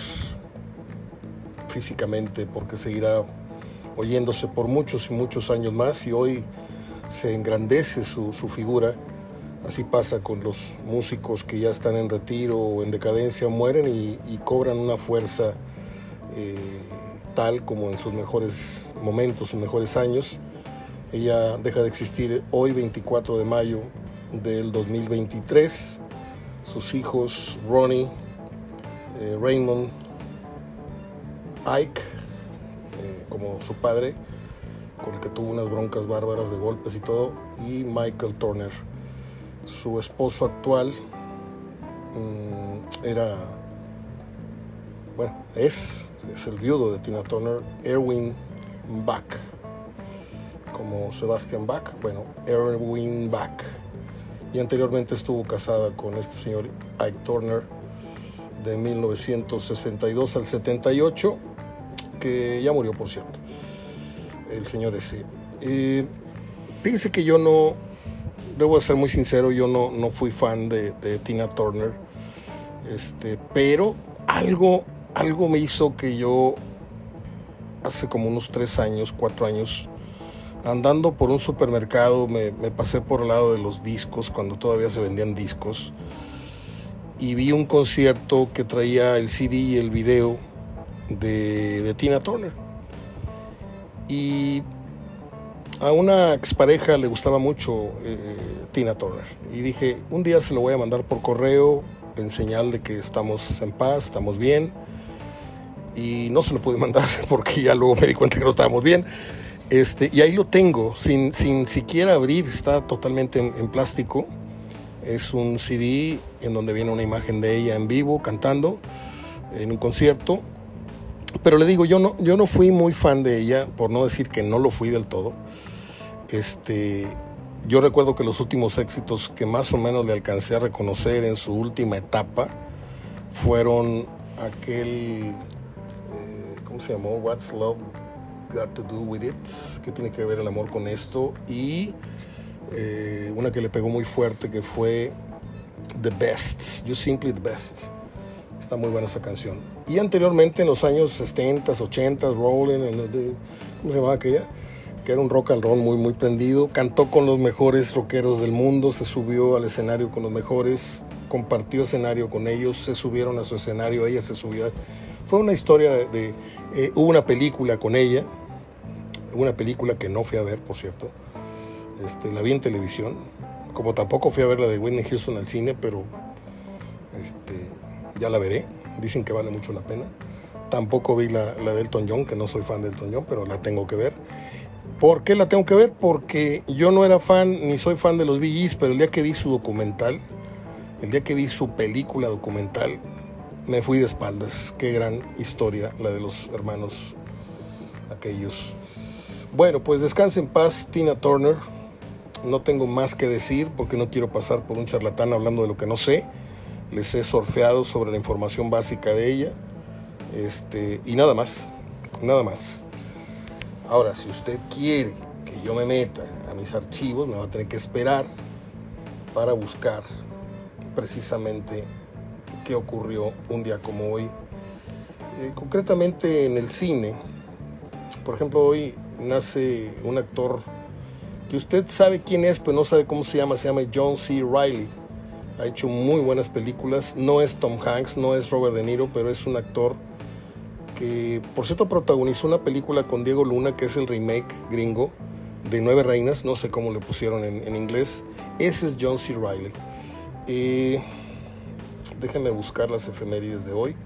físicamente porque seguirá oyéndose por muchos y muchos años más y hoy se engrandece su, su figura. Así pasa con los músicos que ya están en retiro o en decadencia, mueren y, cobran una fuerza eh, tal como en sus mejores momentos, sus mejores años. Ella deja de existir hoy, 24 de mayo del 2023. Sus hijos, Ronnie, eh, Raymond, Ike, eh, como su padre, con el que tuvo unas broncas bárbaras de golpes y todo, y Michael Turner. Su esposo actual mm, era, bueno, es, es el viudo de Tina Turner, Erwin Bach, como Sebastian Bach, bueno, Erwin Bach. Y anteriormente estuvo casada con este señor Ike Turner de 1962 al 78, que ya murió, por cierto, el señor ese. Eh, fíjese que yo no, debo ser muy sincero, yo no, no fui fan de, Tina Turner, este, pero algo, algo me hizo que yo hace como unos tres años, cuatro años, andando por un supermercado, me, me, pasé por el lado de los discos, cuando todavía se vendían discos, y vi un concierto que traía el CD y el video de, de Tina Turner. Y a una expareja le gustaba mucho eh, Tina Turner. Y dije, un día se lo voy a mandar por correo en señal de que estamos en paz, estamos bien. Y no se lo pude mandar porque ya luego me di cuenta que no estábamos bien. Este, y ahí lo tengo, sin, sin siquiera abrir, está totalmente en, plástico. Es un CD en donde viene una imagen de ella en vivo cantando en un concierto. Pero le digo, yo no, yo no fui muy fan de ella, por no decir que no lo fui del todo. Este, yo recuerdo que los últimos éxitos que más o menos le alcancé a reconocer en su última etapa fueron aquel, eh, ¿cómo se llamó? What's Love Got to Do With It, ¿qué tiene que ver el amor con esto? Y eh, una que le pegó muy fuerte que fue The Best, You Simply The Best. Está muy buena esa canción. Y anteriormente en los años 70, 80, Rolling, ¿cómo se llamaba aquella? Que era un rock and roll muy, muy prendido. Cantó con los mejores rockeros del mundo, se subió al escenario con los mejores, compartió escenario con ellos, se subieron a su escenario, ella se subió. Fue una historia de... Eh, hubo una película con ella, una película que no fui a ver, por cierto. Este, la vi en televisión. Como tampoco fui a ver la de Whitney Houston al cine, pero este, ya la veré. Dicen que vale mucho la pena. Tampoco vi la, la de Elton John, que no soy fan de Elton John, pero la tengo que ver. ¿Por qué la tengo que ver? Porque yo no era fan ni soy fan de los VGs, pero el día que vi su documental, el día que vi su película documental, me fui de espaldas. Qué gran historia la de los hermanos aquellos. Bueno, pues descanse en paz Tina Turner. No tengo más que decir porque no quiero pasar por un charlatán hablando de lo que no sé. Les he sorfeado sobre la información básica de ella. Este, y nada más, nada más. Ahora, si usted quiere que yo me meta a mis archivos, me va a tener que esperar para buscar precisamente qué ocurrió un día como hoy. Eh, concretamente en el cine, por ejemplo, hoy nace un actor que usted sabe quién es, pero no sabe cómo se llama, se llama John C. Riley. Ha hecho muy buenas películas, no es Tom Hanks, no es Robert De Niro, pero es un actor que, por cierto, protagonizó una película con Diego Luna, que es el remake gringo de Nueve Reinas, no sé cómo le pusieron en, inglés. Ese es John C. Riley. Eh, déjenme buscar las efemérides de hoy,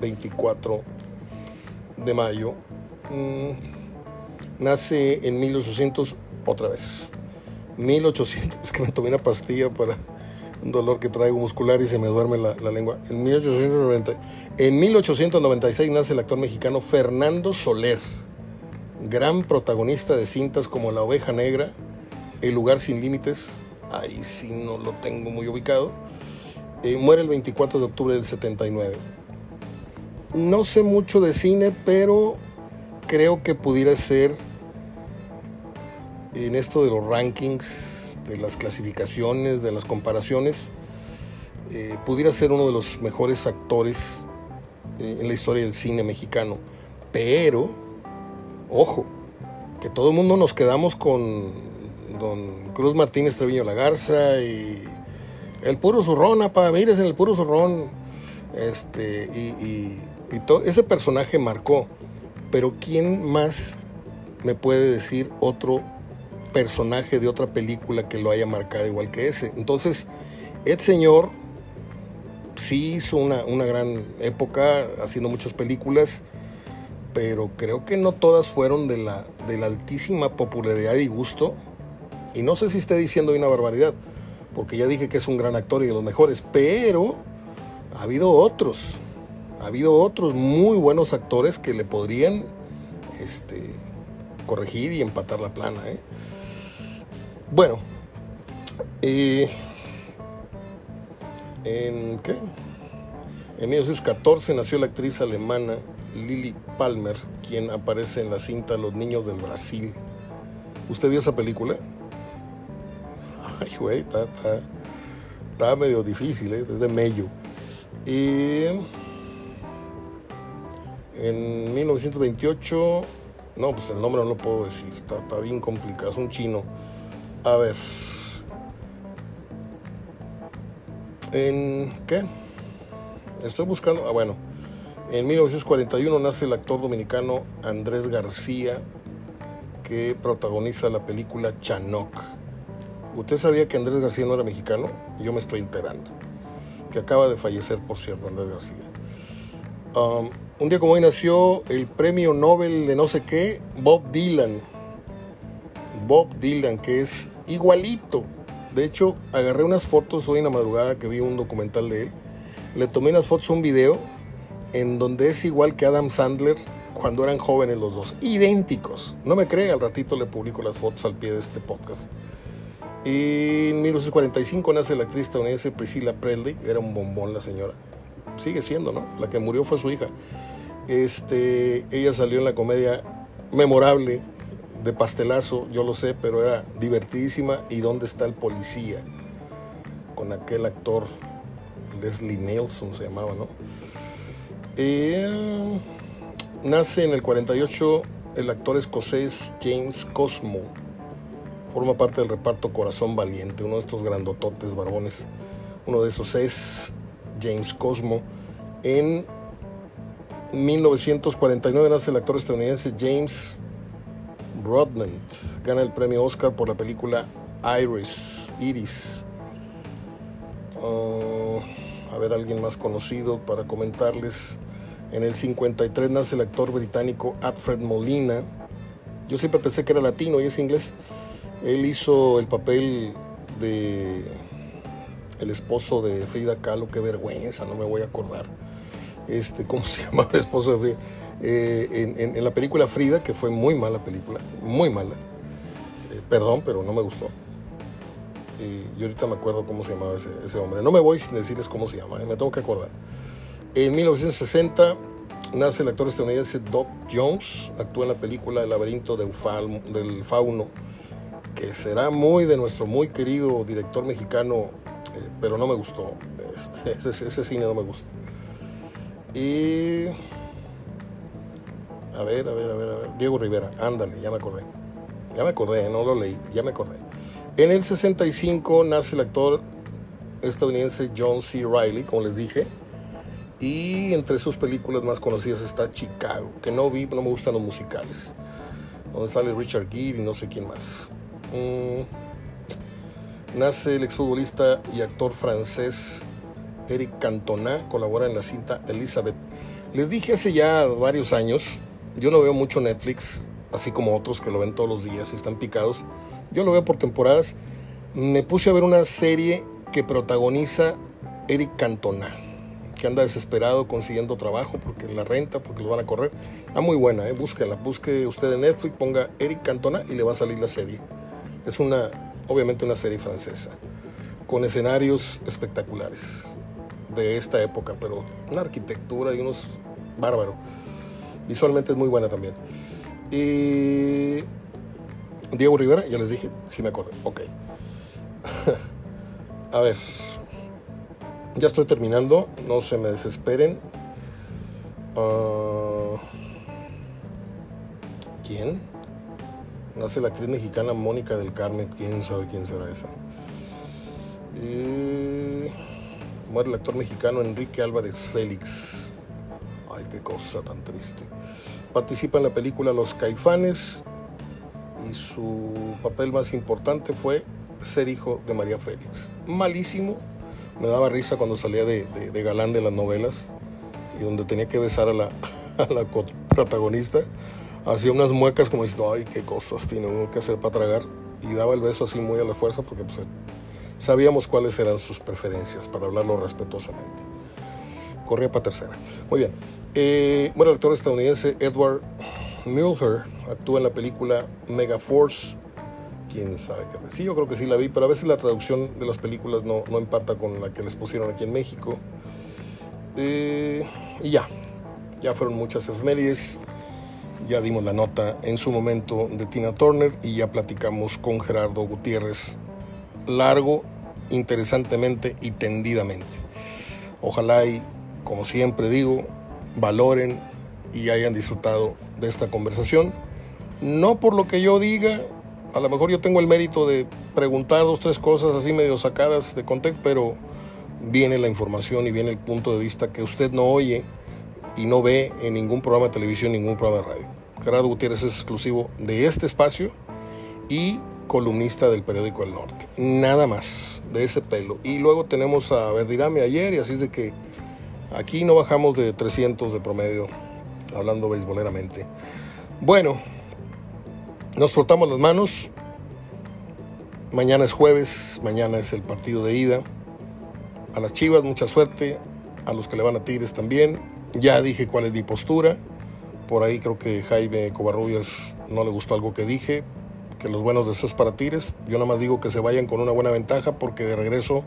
24 de mayo. Mm, nace en 1800, otra vez, 1800, es que me tomé una pastilla para un dolor que traigo muscular y se me duerme la, lengua. En, 1890, en 1896 nace el actor mexicano Fernando Soler, gran protagonista de cintas como La Oveja Negra, El Lugar Sin Límites, ahí sí no lo tengo muy ubicado, eh, muere el 24 de octubre del 79. No sé mucho de cine, pero creo que pudiera ser en esto de los rankings, de las clasificaciones, de las comparaciones, eh, pudiera ser uno de los mejores actores eh, en la historia del cine mexicano. Pero, ojo, que todo el mundo nos quedamos con don Cruz Martínez Treviño La Garza y el puro zurrón, apa, mires en el puro zurrón. Este, y, todo, ese personaje marcó. Pero ¿quién más me puede decir otro personaje de otra película que lo haya marcado igual que ese. Entonces, Ed Señor sí hizo una, una gran época haciendo muchas películas, pero creo que no todas fueron de la, de la altísima popularidad y gusto. Y no sé si esté diciendo una barbaridad, porque ya dije que es un gran actor y de los mejores, pero ha habido otros, ha habido otros muy buenos actores que le podrían este, corregir y empatar la plana. ¿eh? Bueno, ¿en qué? En 1914 nació la actriz alemana Lily Palmer, quien aparece en la cinta Los Niños del Brasil. ¿Usted vio esa película? Ay, güey, está, medio difícil, ¿eh? es de mello. en 1928, no, pues el nombre no lo puedo decir, está, está bien complicado, es un chino a ver. ¿En qué? Estoy buscando. Ah, bueno. En 1941 nace el actor dominicano Andrés García, que protagoniza la película Chanoc. ¿Usted sabía que Andrés García no era mexicano? Yo me estoy enterando. que acaba de fallecer, por cierto, Andrés García. Um, un día como hoy nació el premio Nobel de no sé qué, Bob Dylan. Bob Dylan, que es igualito. De hecho, agarré unas fotos hoy en la madrugada que vi un documental de él. Le tomé unas fotos, un video, en donde es igual que Adam Sandler cuando eran jóvenes los dos. Idénticos. No me cree, al ratito le publico las fotos al pie de este podcast. Y en 1945 nace la actriz estadounidense Priscilla Presley. Era un bombón la señora. Sigue siendo, ¿no? La que murió fue su hija. Este, ella salió en la comedia memorable de pastelazo, yo lo sé, pero era divertidísima. ¿Y dónde está el policía? Con aquel actor, Leslie Nielsen se llamaba, ¿no? Eh, nace en el 48 el actor escocés James Cosmo. Forma parte del reparto Corazón Valiente, uno de estos grandototes barbones. Uno de esos es James Cosmo. En 1949 nace el actor estadounidense James Broadbent. Gana el premio Oscar por la película Iris. Iris. Ah, a ver, alguien más conocido para comentarles. En el 53 nace el actor británico Alfred Molina. Yo siempre pensé que era latino y es inglés. Él hizo el papel de el esposo de Frida Kahlo, qué vergüenza, no me voy a acordar. Este, ¿Cómo se llama el esposo de Frida? Eh, en, la película Frida, que fue muy mala película, muy mala. Eh, perdón, pero no me gustó. Y, ahorita me acuerdo cómo se llamaba ese, hombre. No me voy sin decirles cómo se llama, eh, me tengo que acordar. En 1960 nace el actor estadounidense Doc Jones, actúa en la película El laberinto del fauno, que será muy de nuestro muy querido director mexicano, pero no me gustó. Este, ese, cine no me gusta. Y a ver, a ver, a ver, a ver. Diego Rivera, ándale, ya me acordé. Ya me acordé, no lo leí, ya me acordé. En el 65 nace el actor estadounidense John C. Riley, como les dije. Y entre sus películas más conocidas está Chicago, que no vi, no me gustan los musicales. Donde sale Richard Gere y no sé quién más. Mm. Nace el exfutbolista y actor francés Eric Cantona, colabora en la cinta Elizabeth. Les dije hace ya varios años yo no veo mucho Netflix, así como otros que lo ven todos los días y están picados. Yo lo veo por temporadas. Me puse a ver una serie que protagoniza Eric Cantona, que anda desesperado consiguiendo trabajo porque la renta, porque lo van a correr. Está muy buena, ¿eh? búsquela. Busque usted en Netflix, ponga Eric Cantona y le va a salir la serie. Es una, obviamente una serie francesa, con escenarios espectaculares de esta época, pero una arquitectura y unos bárbaros. Visualmente es muy buena también. Y Diego Rivera, ya les dije, sí me acuerdo. Ok. A ver. Ya estoy terminando, no se me desesperen. Uh, ¿Quién? Nace la actriz mexicana Mónica del Carmen. ¿Quién sabe quién será esa? Muere el actor mexicano Enrique Álvarez Félix. Ay, qué cosa tan triste. Participa en la película Los Caifanes y su papel más importante fue ser hijo de María Félix. Malísimo, me daba risa cuando salía de, galán de las novelas y donde tenía que besar a la, a protagonista. Hacía unas muecas como diciendo, ay, qué cosas tiene uno que hacer para tragar. Y daba el beso así muy a la fuerza porque pues, sabíamos cuáles eran sus preferencias, para hablarlo respetuosamente. Corría para tercera. Muy bien. Eh, bueno, el actor estadounidense Edward Mueller actúa en la película Megaforce. Quién sabe qué. Sí, yo creo que sí la vi, pero a veces la traducción de las películas no, no empata con la que les pusieron aquí en México. Eh, y ya, ya fueron muchas efemérides. Ya dimos la nota en su momento de Tina Turner y ya platicamos con Gerardo Gutiérrez largo, interesantemente y tendidamente. Ojalá y, como siempre digo, valoren y hayan disfrutado de esta conversación. No por lo que yo diga, a lo mejor yo tengo el mérito de preguntar dos, tres cosas así medio sacadas de contexto, pero viene la información y viene el punto de vista que usted no oye y no ve en ningún programa de televisión, ningún programa de radio. Gerardo Gutiérrez es exclusivo de este espacio y columnista del periódico El Norte. Nada más de ese pelo. Y luego tenemos a Verdirame ayer y así es de que aquí no bajamos de 300 de promedio, hablando beisboleramente. Bueno, nos frotamos las manos. Mañana es jueves, mañana es el partido de ida. A las Chivas mucha suerte, a los que le van a Tigres también. Ya dije cuál es mi postura. Por ahí creo que Jaime Covarrubias no le gustó algo que dije, que los buenos deseos para Tigres. Yo nada más digo que se vayan con una buena ventaja porque de regreso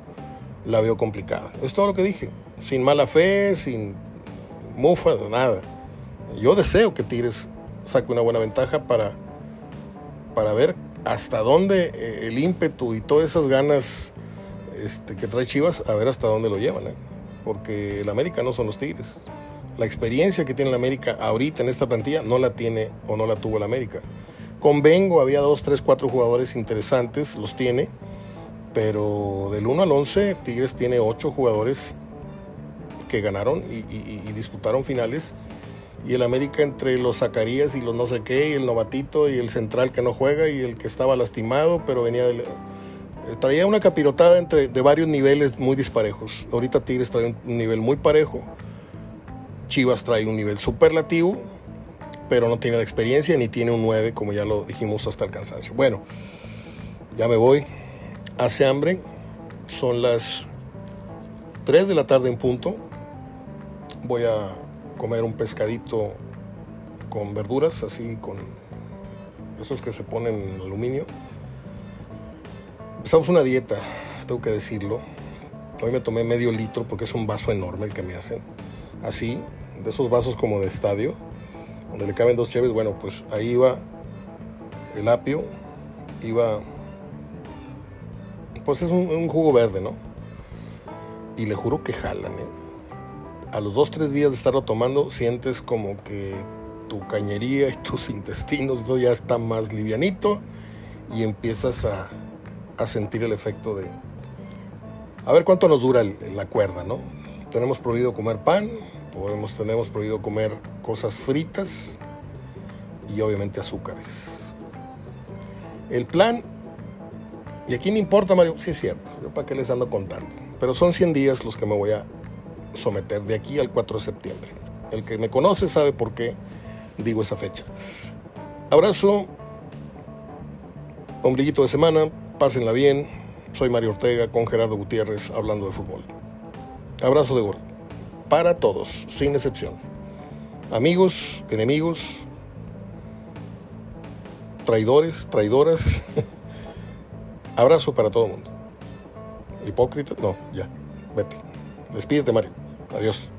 la veo complicada. Es todo lo que dije, sin mala fe, sin mufa, nada. Yo deseo que Tigres saque una buena ventaja para, para ver hasta dónde eh, el ímpetu y todas esas ganas este, que trae Chivas, a ver hasta dónde lo llevan. ¿eh? Porque el América no son los Tigres. La experiencia que tiene el América ahorita en esta plantilla no la tiene o no la tuvo el América. Con Bengo había dos, tres, cuatro jugadores interesantes, los tiene, pero del 1 al 11 Tigres tiene ocho jugadores que ganaron y, disputaron finales. Y el América entre los Zacarías y los no sé qué, y el novatito y el central que no juega y el que estaba lastimado, pero venía del, eh, traía una capirotada entre, de varios niveles muy disparejos. Ahorita Tigres trae un nivel muy parejo. Chivas trae un nivel superlativo pero no tiene la experiencia ni tiene un 9, como ya lo dijimos hasta el cansancio. Bueno, ya me voy. Hace hambre. Son las 3 de la tarde en punto. Voy a comer un pescadito con verduras, así con esos que se ponen en aluminio. Empezamos una dieta, tengo que decirlo. Hoy me tomé medio litro porque es un vaso enorme el que me hacen. Así, de esos vasos como de estadio donde le caben dos cheves, bueno, pues ahí iba el apio, iba, pues es un, jugo verde, ¿no? Y le juro que jalan, ¿eh? A los dos, tres días de estarlo tomando, sientes como que tu cañería y tus intestinos ¿no? ya están más livianito y empiezas a, a sentir el efecto de... A ver cuánto nos dura la cuerda, ¿no? Tenemos prohibido comer pan, podemos, tenemos prohibido comer cosas fritas y obviamente azúcares. El plan, y aquí me importa Mario, sí es cierto, yo para qué les ando contando, pero son 100 días los que me voy a someter de aquí al 4 de septiembre. El que me conoce sabe por qué digo esa fecha. Abrazo, ombliguito de semana, pásenla bien. Soy Mario Ortega con Gerardo Gutiérrez hablando de fútbol. Abrazo de gordo. Para todos, sin excepción amigos, enemigos, traidores, traidoras. Abrazo para todo el mundo. Hipócrita, no, ya, vete. Despídete, Mario. Adiós.